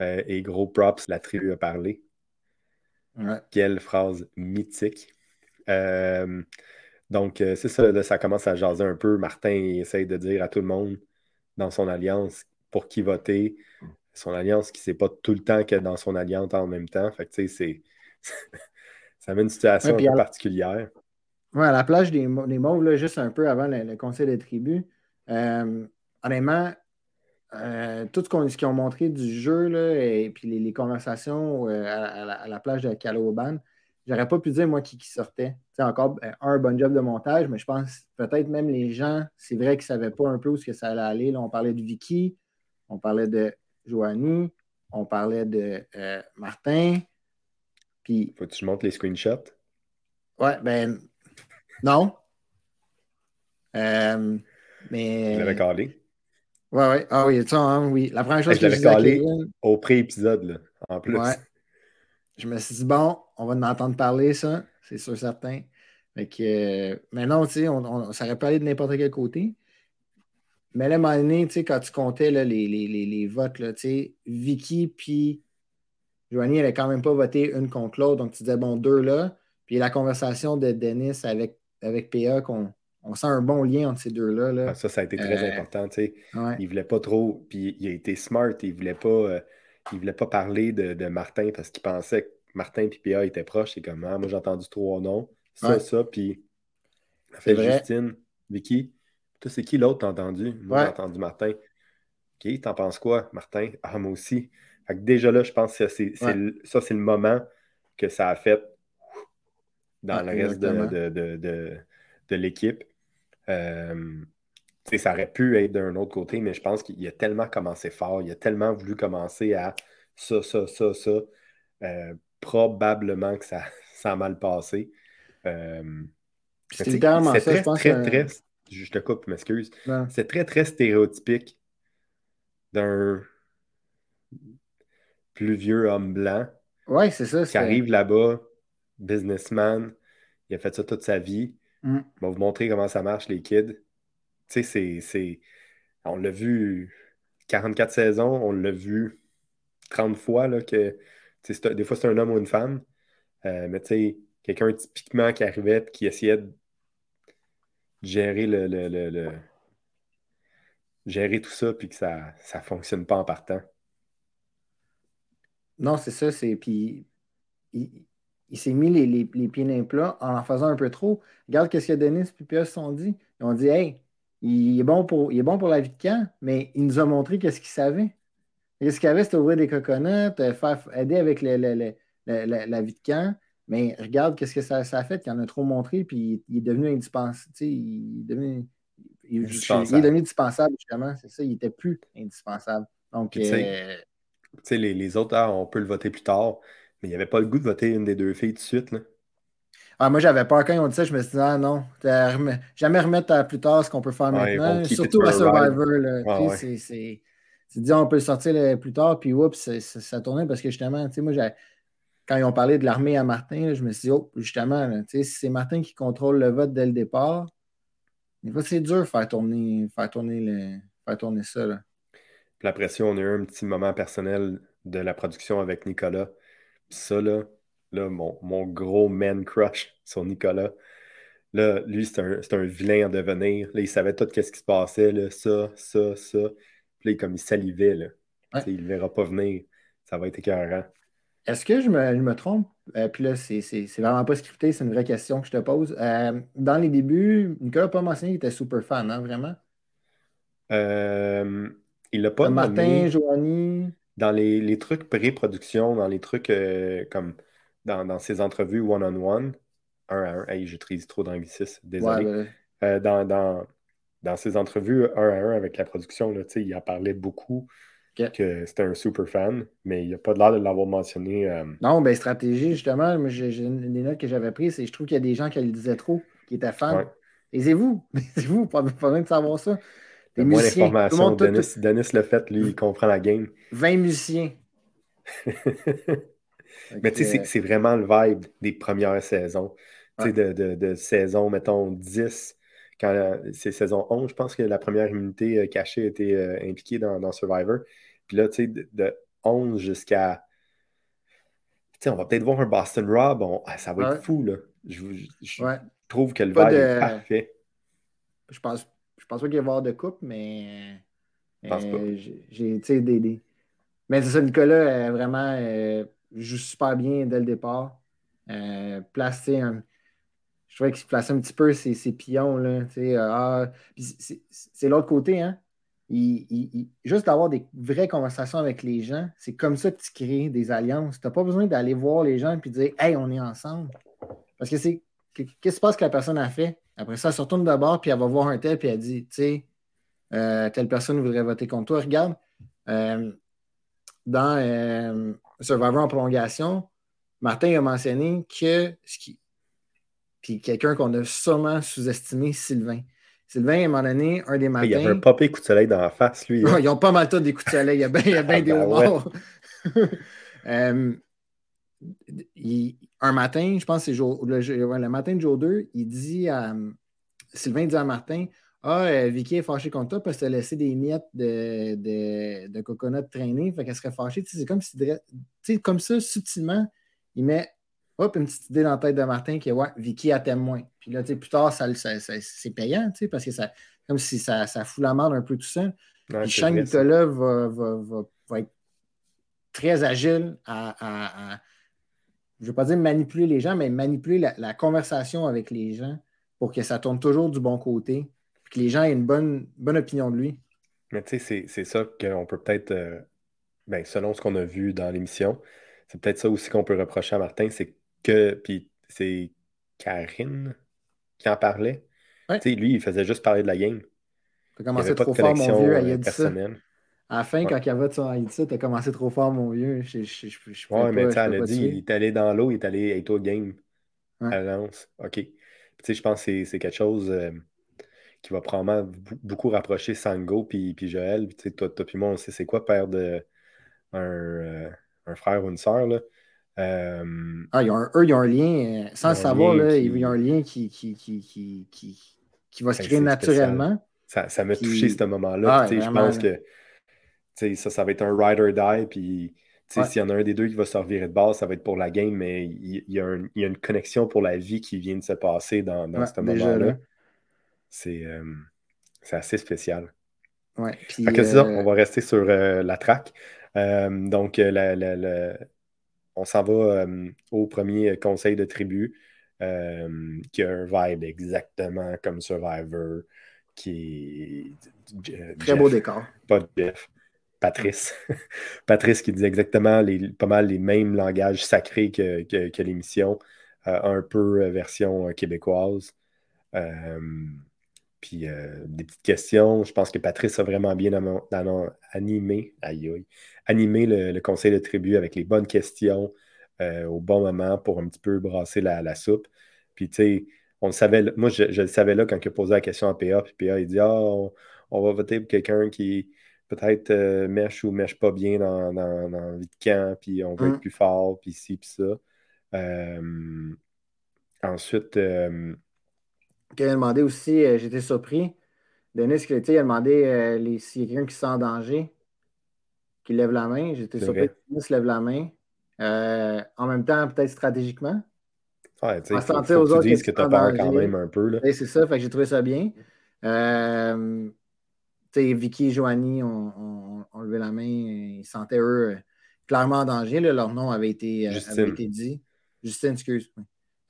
et gros props, la tribu a parlé. Quelle phrase mythique. donc, c'est ça, ça commence à jaser un peu. Martin essaye de dire à tout le monde dans son alliance pour qui voter. Son alliance qui ne sait pas tout le temps qu'elle est dans son alliance en même temps. Fait que, tu sais, ça met une situation un peu particulière.
Oui, à la plage des, des Mauves, juste un peu avant le, conseil des tribus, euh, honnêtement, euh, tout ce qu'ils ont montré du jeu là, et puis les, conversations euh, à, la, plage de Caloban, j'aurais pas pu dire moi qui, sortait. C'est encore un bon job de montage, mais je pense peut-être même les gens, c'est vrai qu'ils ne savaient pas un peu où ce que ça allait aller. Là, on parlait de Vicky, on parlait de Joanie, on parlait de Martin. Puis.
Faut que tu montres les screenshots?
Ouais, ben non? Euh, mais.
Je l'avais calé.
Oui, oui. Ah oui, ça, hein, oui. La première chose
je que je calé au pré-épisode, en plus. Ouais.
Je me suis dit, bon, on va en entendre parler, ça, c'est sûr certain. Fait que, euh, mais non, tu sais, on, ça aurait pu aller de n'importe quel côté. Mais là, à un moment donné, tu sais, quand tu comptais là, les, les, les, les, votes, là, tu sais, Vicky puis Joanie, elle n'avait quand même pas voté une contre l'autre. Donc, tu disais, bon, deux là. Puis la conversation de Denis avec avec PA qu'on on sent un bon lien entre ces deux-là. Là.
Ah, ça, ça a été très euh, important. Il ne voulait pas trop. Puis il a été smart. Il ne voulait, pas, euh, voulait pas parler de, Martin parce qu'il pensait que Martin et PA étaient proches. C'est comme ah, moi j'ai entendu trois noms. Ça, ça, puis fait Justine, Vicky. Toi, c'est qui l'autre t'as entendu? Moi, j'ai entendu Martin. OK, t'en penses quoi, Martin? Ah, moi aussi. Fait que déjà là, je pense que c'est, ça, c'est le moment que ça a fait dans le reste de, l'équipe. Euh, ça aurait pu être d'un autre côté, mais je pense qu'il a tellement commencé fort, il a tellement voulu commencer à ça, ça, ça, ça. Euh, probablement que ça, ça a mal passé. Euh, c'est très, très, très, je te coupe, m'excuse. C'est très, très stéréotypique d'un plus vieux homme blanc.
Ouais, c'est ça.
Qui arrive là-bas, businessman, il a fait ça toute sa vie. Mm. Il va vous montrer comment ça marche, les kids. Tu sais, c'est. On l'a vu 44 saisons, on l'a vu 30 fois, là, que des fois c'est un homme ou une femme. Euh, mais tu sais, quelqu'un typiquement qui arrivait qui essayait de gérer le, gérer tout ça puis que ça ne fonctionne pas en partant.
Non, c'est ça, c'est. Puis il s'est mis les, pieds dans plat en en faisant un peu trop. Regarde ce que Denis et Pia se sont dit. Ils ont dit Hey, il est bon pour, il est bon pour la vie de camp, mais il nous a montré qu'est-ce qu'il savait. Ce qu'il avait, c'était ouvrir des coconuts, euh, faire, aider avec la, vie de camp. Mais regarde qu'est-ce que ça, a fait. Il en a trop montré, puis il, est devenu indispensable. Il est devenu, il, est devenu indispensable, justement. C'est ça, il n'était plus indispensable. Donc,
euh, les, les, autres, ah, on peut le voter plus tard, mais il n'y avait pas le goût de voter une des deux filles tout de suite. Là.
Ah, moi, j'avais peur quand ils ont dit ça. Je me suis dit, ah non, jamais remettre à plus tard ce qu'on peut faire maintenant. Surtout à Survivor. C'est dit, on peut le sortir plus tard, puis oups, ça, tournait parce que justement, moi, quand ils ont parlé de l'armée à Martin, je me suis dit, oh, justement, si c'est Martin qui contrôle le vote dès le départ, c'est dur de faire tourner, faire tourner, le, faire tourner ça. Là.
Puis après ça, on a eu un petit moment personnel de la production avec Nicolas. Ça, là, là mon, gros man crush sur Nicolas. Là, lui, c'est un, vilain en devenir. Là, il savait tout ce qui se passait, là, ça, ça, ça. Puis là, comme il salivait, là. Il ne verra pas venir. Ça va être écœurant.
Est-ce que je me, trompe? Euh, puis là, c'est vraiment pas scripté, c'est une vraie question que je te pose. Euh, dans les débuts, Nicolas n'a pas mentionné qu'il était super fan, hein, vraiment?
Euh, il l'a pas
Martin, Joanie.
Dans les, trucs pré-production, dans les trucs euh, comme dans, ses entrevues one-on-one, un à un, hey, j'utilise trop d'anglicisme, désolé. Euh, dans, dans, ses entrevues un à un avec la production, là, il en parlait beaucoup que c'était un super fan, mais il n'y a pas de l'air de l'avoir mentionné. Euh,
non, ben stratégie, justement, j'ai, des notes que j'avais prises, et je trouve qu'il y a des gens qui le disaient trop, qui étaient fans. Et c'est vous, c'est vous, pas besoin de savoir ça.
Moins d'informations. Denis, Denis le fait, lui, il comprend la game.
20 musiciens.
Mais tu sais, c'est vraiment le vibe des premières saisons. Tu sais, de, de, saison, mettons, 10, quand c'est saison 11, je pense que la première immunité euh, cachée était euh, impliquée dans, Survivor. Puis là, tu sais, de, 11 jusqu'à. Tu sais, on va peut-être voir un Boston Rob. Ah, ça va être fou, là. Je, trouve que le vibe est parfait.
Je pense, pense pas qu'il va y avoir de coupe, mais. Je pense pas. J'ai, tu des, Mais c'est ça, Nicolas, est vraiment. Euh, joue super bien dès le départ. Euh, un, je trouvais qu'il plaçait un petit peu ses, ses pions. Là, euh, ah, c'est l'autre côté. Hein? Il, juste d'avoir des vraies conversations avec les gens, c'est comme ça que tu crées des alliances. Tu n'as pas besoin d'aller voir les gens et dire Hey, on est ensemble. Parce que c'est. Qu'est-ce qui se passe que la personne a fait? Après ça, elle se retourne d'abord, puis elle va voir un tel, puis elle dit Tu sais, euh, telle personne voudrait voter contre toi. Regarde, euh, dans Survivor en prolongation, Martin a mentionné que ce qui. Puis quelqu'un qu'on a sûrement sous-estimé, Sylvain. Sylvain, à un moment donné, un des matins. Il y
avait un popé coup de soleil dans la face, lui.
Hein. ils ont pas mal tous des coups de soleil. Il y a bien, il y a bien ah, des ben hauts euh, un matin, je pense que c'est le, le, matin de jour 2, il dit à. Sylvain dit à Martin ah, euh, Vicky est fâchée contre toi parce que tu as laissé des miettes de, de, de coconut traîner, fait qu'elle serait fâchée. c'est comme si, comme ça, subtilement, il met hop, une petite idée dans la tête de Martin qui est ouais, Vicky a témoin. Puis là, plus tard, ça, c'est payant, parce que ça, comme si ça, ça fout la merde un peu tout ça. Puis Shang Nicolas va, va, va, être très agile à, je ne veux pas dire manipuler les gens, mais manipuler la, la, conversation avec les gens pour que ça tourne toujours du bon côté que les gens aient une bonne, bonne opinion de lui.
Mais tu sais, c'est ça qu'on peut peut-être, euh, ben, selon ce qu'on a vu dans l'émission, c'est peut-être ça aussi qu'on peut reprocher à Martin, c'est que, puis c'est Karine qui en parlait. Tu sais, lui, il faisait juste parler de la game.
T'as commencé trop fort, mon vieux, il a dit ça. À la fin, quand il avait ça, il dit ça, t'as commencé trop fort, mon vieux. Je, je, je,
ouais, mais tu sais, elle a dit, il est allé dans l'eau, il est allé être au game. À lance. OK. Tu sais, je pense que c'est quelque chose. Euh, qui va probablement beaucoup rapprocher Sango puis, puis Joël. Tu sais, toi, toi puis moi, on sait c'est quoi perdre un, euh, un, frère ou une sœur. Là.
Euh, ah, ils ont un, eux, ils ont un lien, sans le savoir, là, il y a un lien qui, qui, qui, qui, qui va se ben, créer naturellement.
Ça, ça m'a touché ce moment-là. Ah, je pense que ça, ça va être un ride or die. Puis s'il y en a un des deux qui va se revirer de base, ça va être pour la game, mais il, y, a y, une connexion pour la vie qui vient de se passer dans, dans ce moment-là. Euh, c'est assez spécial.
Ouais,
ça, on va rester sur euh, la track. Euh, donc, on s'en va au premier conseil de tribu qui a un vibe exactement comme Survivor, qui
est. Très beau décor.
Pas Jeff. Patrice. Patrice qui dit exactement les, pas mal les mêmes langages sacrés que, que, l'émission, un peu version québécoise. Puis des petites questions. Je pense que Patrice a vraiment bien animé, animé le, conseil de tribu avec les bonnes questions au bon moment pour un petit peu brasser la, soupe. Puis tu sais, on le savait, moi je, le savais là quand il a posé la question à PA, puis PA il dit Ah, on, va voter pour quelqu'un qui peut-être mèche ou mèche pas bien dans, dans, dans le vie de camp, puis on va être mmh. plus fort, puis ci, puis ça. ensuite,
qu'il a demandé aussi, euh, j'étais surpris. Denis, il a demandé euh, s'il y a quelqu'un qui se sent en danger, qui lève la main. J'étais surpris que Denis lève la main. Euh, en même temps, peut-être stratégiquement.
Ouais, tu faut aux que tu dises que tu as peur quand même un peu.
C'est ça, fait que j'ai trouvé ça bien. Euh, Vicky et Joanie ont, levé la main. Ils sentaient, eux, clairement en danger. Leur nom avait été, avait été dit. Justine, excuse.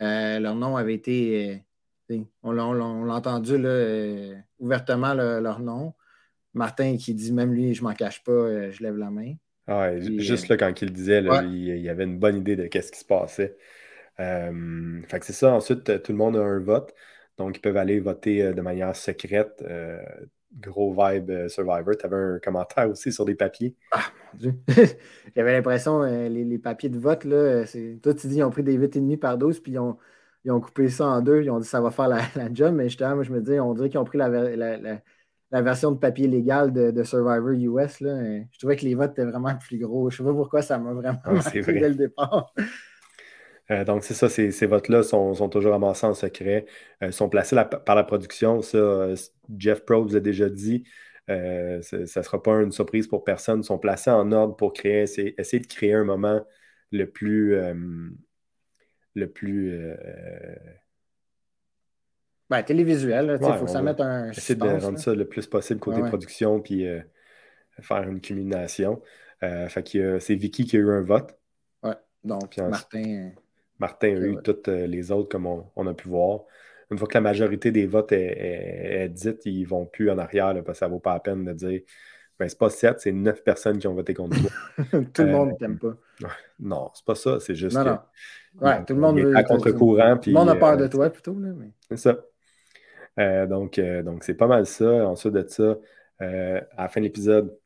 leur nom avait été on l'a entendu euh, ouvertement leur nom. Martin qui dit même lui, je m'en cache pas, euh, je lève la main.
Ah juste euh, là, quand il le disait, il, y avait une bonne idée de ce qui se passait. fait que c'est ça. Ensuite, tout le monde a un vote. Donc, ils peuvent aller voter de manière secrète. Gros vibe Survivor. Tu avais un commentaire aussi sur des papiers.
Ah, mon Dieu. J'avais l'impression, les, papiers de vote, là, toi, tu dis, ils ont pris des 8,5 par 12, puis ils ont ils ont coupé ça en deux, ils ont dit ça va faire la, job, mais justement, moi je me dis, on dirait qu'ils ont pris la, version de papier légal de, Survivor US. Là. Je trouvais que les votes étaient vraiment plus gros. Je ne sais pas pourquoi ça m'a vraiment ah, marqué dès le départ.
Euh, donc, c'est ça, ces, votes-là sont, toujours amassés en secret, Ils euh, sont placés par la production. Ça, euh, Jeff Probst a déjà dit. ça ne sera pas une surprise pour personne. Ils sont placés en ordre pour créer, essayer, essayer de créer un moment le plus le plus. Euh...
Ben, télévisuel, il faut que ça mette un.
Essayer de rendre ça le plus possible côté production, puis euh, faire une culmination. Euh, fait que c'est Vicky qui a eu un vote.
Ouais, donc Martin. Euh,
Martin a eu toutes les autres, comme on, a pu voir. Une fois que la majorité des votes est, dite, ils ne vont plus en arrière, parce que ça ne vaut pas la peine de dire ben, c'est pas sept, c'est neuf personnes qui ont voté contre toi.
tout le monde ne t'aime pas.
Non, c'est pas ça. C'est juste
non, que. Non. Ouais, tout le monde
veut. À contre-courant.
Tout le monde a peur de euh, toi plutôt. Mais...
C'est ça. Euh, donc, euh, donc c'est pas mal ça. Ensuite de ça, à la fin de l'épisode,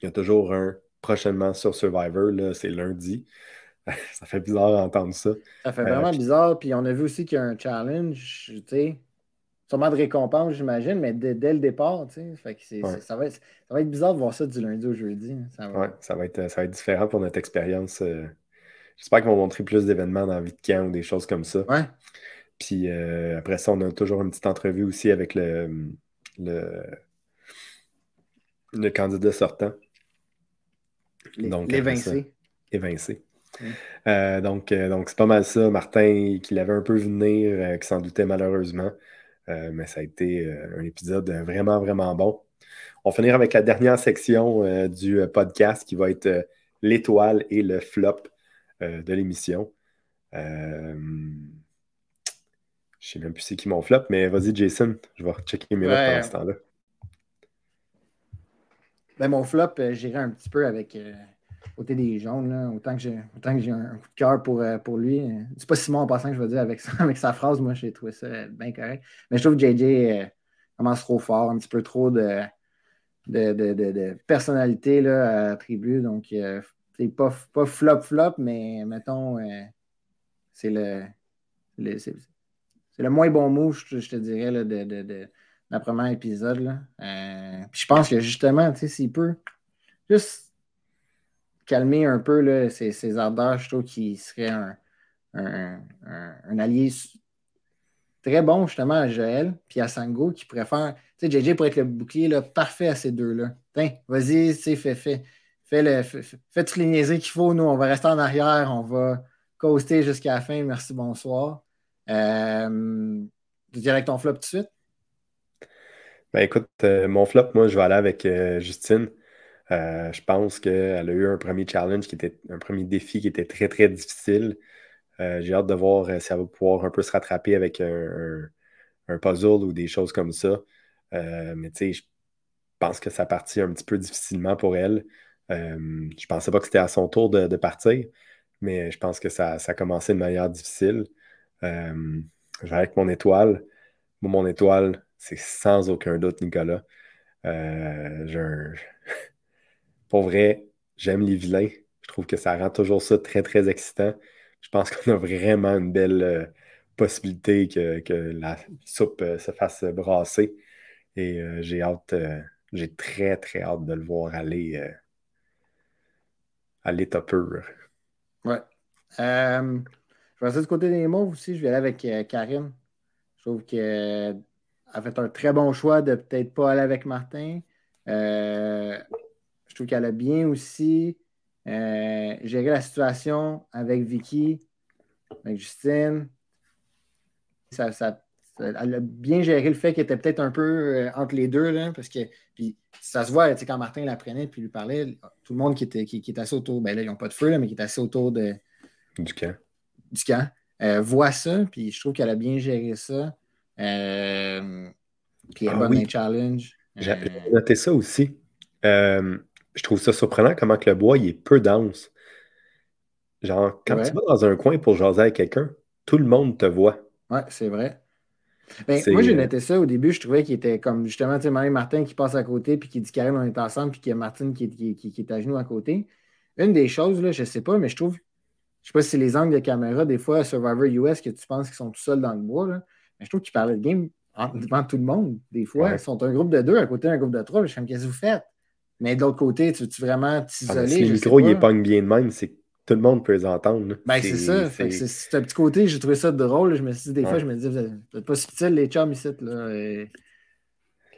il y a toujours un prochainement sur Survivor. Là, c'est lundi. Ça fait bizarre d'entendre ça.
Ça fait vraiment bizarre. Puis on a vu aussi qu'il y a un challenge. Tu sais, sûrement de récompense, j'imagine, mais dès, le départ, tu sais. ça, va être, bizarre de voir ça du lundi au jeudi. Hein.
Ça va... ça va, être, ça va être différent pour notre expérience. Euh, j'espère qu'ils vont montrer plus d'événements dans vie de camp ou des choses comme ça.
Ouais.
Puis euh, après ça, on a toujours une petite entrevue aussi avec le, le, le candidat sortant.
L'évincé.
Évincé. Euh, donc, donc c'est pas mal ça. Martin, qui l'avait un peu vu venir, qui s'en doutait malheureusement. Euh, mais ça a été euh, un épisode vraiment, vraiment bon. On va finir avec la dernière section euh, du podcast qui va être l'étoile et le flop de l'émission. Je ne sais même plus c'est qui mon flop, mais vas-y, Jason, je vais checker mes notes pendant ce temps-là.
Ben, mon flop, j'irai un petit peu avec côté des jaunes, autant que j'ai un, coup de cœur pour, euh, pour lui. C'est pas Simon en passant que je veux dire avec, avec sa phrase, moi j'ai trouvé ça bien correct. Mais je trouve que JJ euh, commence trop fort, un petit peu trop de, de, personnalité là, à tribu. Donc c'est pas, pas flop-flop, mais mettons, euh, c'est le, c'est le moins bon move, je, te dirais, là, de, de, la premier épisode. Là. je pense que justement, s'il peut juste calmer un peu là, ces, ardeurs, je trouve qu'il serait un, allié très bon justement à Joël puis à Sango qui préfère. Tu sais, JJ pourrait être le bouclier là, parfait à ces deux-là. Tiens, vas-y, fais, fais, fais, le, fais, fais toutes les niaiseries qu'il faut. Nous, on va rester en arrière, on va coaster jusqu'à la fin. Merci, bonsoir. Euh, tu dirais avec ton flop tout de suite?
Ben écoute, euh, mon flop, moi, je vais aller avec euh, Justine. Euh, je pense qu'elle a eu un premier challenge qui était un premier défi qui était très très difficile. Euh, j'ai hâte de voir euh, si elle va pouvoir un peu se rattraper avec un, puzzle ou des choses comme ça. mais tu sais, je pense que ça partit un petit peu difficilement pour elle. Je pensais pas que c'était à son tour de, partir, mais je pense que ça, a commencé de manière difficile. Euh, avec mon étoile. mon étoile, c'est sans aucun doute Nicolas. Pour vrai, j'aime les vilains. Je trouve que ça rend toujours ça très, très excitant. Je pense qu'on a vraiment une belle euh, possibilité que, la soupe se fasse brasser. Et j'ai hâte, j'ai très, très hâte de le voir aller à l'état pur.
Ouais. Euh, je vais passer du côté des mots aussi. Je vais aller avec euh, Karine. Je trouve qu'elle a fait un très bon choix de peut-être pas aller avec Martin. Euh, trouve qu'elle a bien aussi géré la situation avec Vicky, avec Justine. Ça, ça, elle a bien géré le fait qu'elle était peut-être un peu euh, entre les deux, là, parce que puis, ça se voit, quand Martin l'apprenait puis lui parlait, tout le monde qui était, qui, qui assis autour, ben là, ils n'ont pas de feu, mais qui est assis autour de,
du camp,
du camp euh, voit ça, puis je trouve qu'elle a bien géré ça. Euh, puis elle ah, oui. challenge.
J'ai noté ça aussi. Je trouve ça surprenant comment que le bois il est peu dense. Genre, quand tu vas dans un coin pour jaser avec quelqu'un, tout le monde te voit.
Ouais, c'est vrai. Ben, moi, j'ai euh, noté ça au début. Je trouvais qu'il était comme justement, tu sais, Martin qui passe à côté, puis qui dit Karine, on est ensemble, puis qu'il y a Martine qui, qui, est à genoux à côté. Une des choses, là, je sais pas, mais je trouve, je sais pas si c'est les angles de caméra, des fois, Survivor US, que tu penses qu'ils sont tout seuls dans le bois, là. mais je trouve qu'ils parlaient de game devant tout le monde. Des fois, ils sont un groupe de deux à côté d'un groupe de trois. Je suis comme, qu'est-ce que vous faites? Mais de l'autre côté, tu veux-tu vraiment ah, t'isoler? si
le micro, il pogne bien de même, c'est tout le monde peut les entendre.
Ben, c'est ça. C'est un petit côté, j'ai trouvé ça drôle. Je me suis dit, des fois, je me dis, vous n'êtes pas subtil, les chums ici. Là,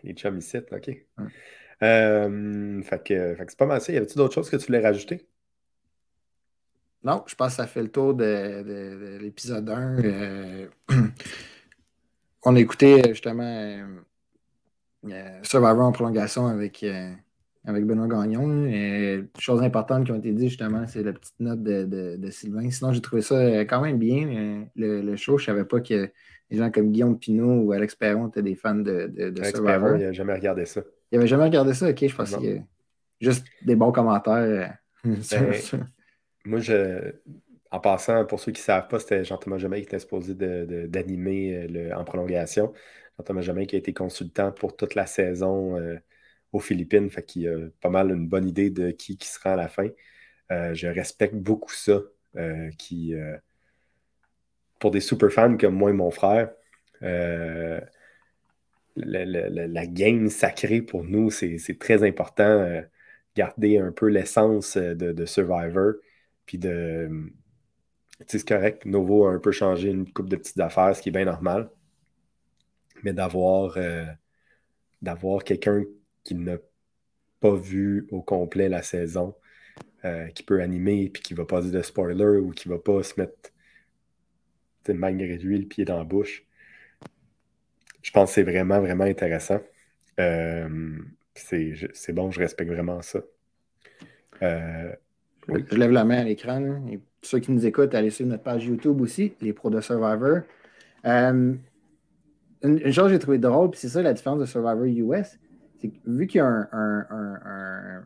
Les chums ici, OK. Euh, fait que, c'est pas mal ça. Y avait-tu d'autres choses que tu voulais rajouter?
Non, je pense que ça fait le tour de, l'épisode 1. Euh, on a écouté justement euh, Survivor en prolongation avec avec Benoît Gagnon. Et chose importante qui ont été dites, justement, c'est la petite note de, Sylvain. Sinon, j'ai trouvé ça euh, quand même bien, le, show. Je ne savais pas que des gens comme Guillaume Pinot ou Alex Perron étaient des fans de, de, Survivor.
il n'a jamais regardé ça.
Il n'avait jamais regardé ça? OK, je pense a juste des bons commentaires. Euh,
ben, moi, je... En passant, pour ceux qui ne savent pas, c'était Jean-Thomas Jamais qui était supposé d'animer euh, en prolongation. Jean-Thomas Jamais qui a été consultant pour toute la saison aux Philippines. Fait qu'il a pas mal une bonne idée de qui, qui sera à la fin. Euh, je respecte beaucoup ça. Euh, qui, euh, pour des super fans comme moi et mon frère, la, game sacrée pour nous, c'est très important. garder un peu l'essence de, Survivor. Puis de. c'est correct. Novo a un peu changé une coupe de petites affaires, ce qui est bien normal. Mais d'avoir d'avoir quelqu'un qui n'a pas vu au complet la saison, euh, qui peut animer, puis qui va pas dire de spoiler ou qui va pas se mettre malgré lui le pied dans la bouche. Je pense que c'est vraiment, vraiment intéressant. Euh, c'est bon, je respecte vraiment ça.
Euh, je lève la main à l'écran. Ceux qui nous écoutent, allez sur notre page YouTube aussi, les pros de Survivor. une, chose que j'ai trouvé drôle, c'est ça la différence de Survivor US, c'est vu qu'il y a un,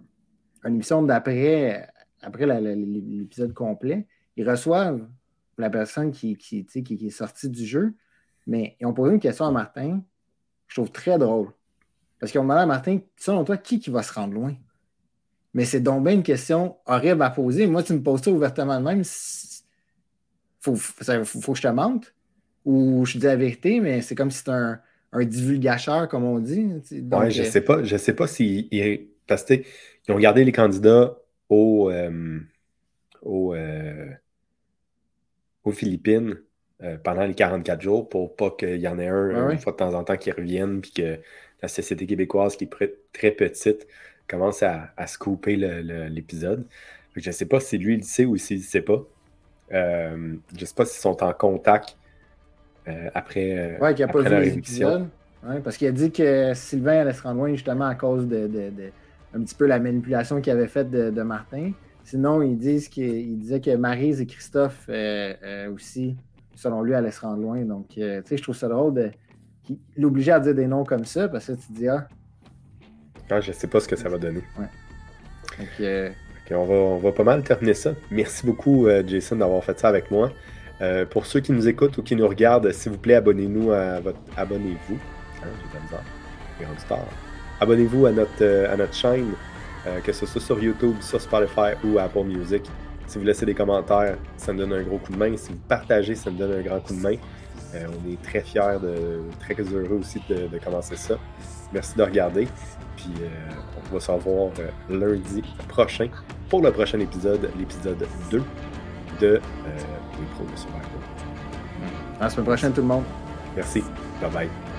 une émission d'après après, l'épisode complet, ils reçoivent la personne qui, est sortie du jeu, mais ils ont posé une question à Martin que je trouve très drôle. Parce qu'ils ont demandé à Martin, selon toi, qui, qui va se rendre loin? Mais c'est donc bien une question horrible à poser. Moi, tu me poses ça ouvertement de même. Faut, faut, que je te mente ou je dis la vérité, mais c'est comme si c'était un, un divulgateur, comme on dit.
Oui, je ne euh, sais pas. Je sais pas si. Parce qu'ils ont regardé les candidats au, euh, euh, aux Philippines pendant les 44 jours pour pas qu'il y en ait un une fois de temps en temps qui revienne puis que la société québécoise, qui est très petite, commence à, à scooper l'épisode. Je ne sais pas si lui il le sait ou s'il ne sait pas. je ne sais pas s'ils sont en contact euh, après, euh, ouais,
qui a pas vu Ouais, parce qu'il a dit que Sylvain allait se rendre loin justement à cause de, un petit peu la manipulation qu'il avait faite de, Martin. Sinon, ils disent qu'il disait que Marise et Christophe euh, aussi, selon lui, allaient se rendre loin. Donc, tu sais, je trouve ça drôle de. qui l'obligeait à dire des noms comme ça, parce que tu te dis, ah.
ah je sais pas ce que ça va donner.
Ouais. Euh,
on, va, on, va, pas mal terminer ça. Merci beaucoup, Jason, d'avoir fait ça avec moi. Euh, pour ceux qui nous écoutent ou qui nous regardent, s'il vous plaît, abonnez-nous à votre. Abonnez-vous. Hein, abonnez-vous à notre, à notre chaîne, que ce soit sur YouTube, sur Spotify ou Apple Music. Si vous laissez des commentaires, ça me donne un gros coup de main. Si vous partagez, ça me donne un grand coup de main. on est très fiers, de, très heureux aussi de, de commencer ça. Merci de regarder. Puis euh, on va se revoir euh, lundi prochain pour le prochain épisode, l'épisode 2 de euh.
À la semaine prochaine, tout le monde.
Merci. Bye bye.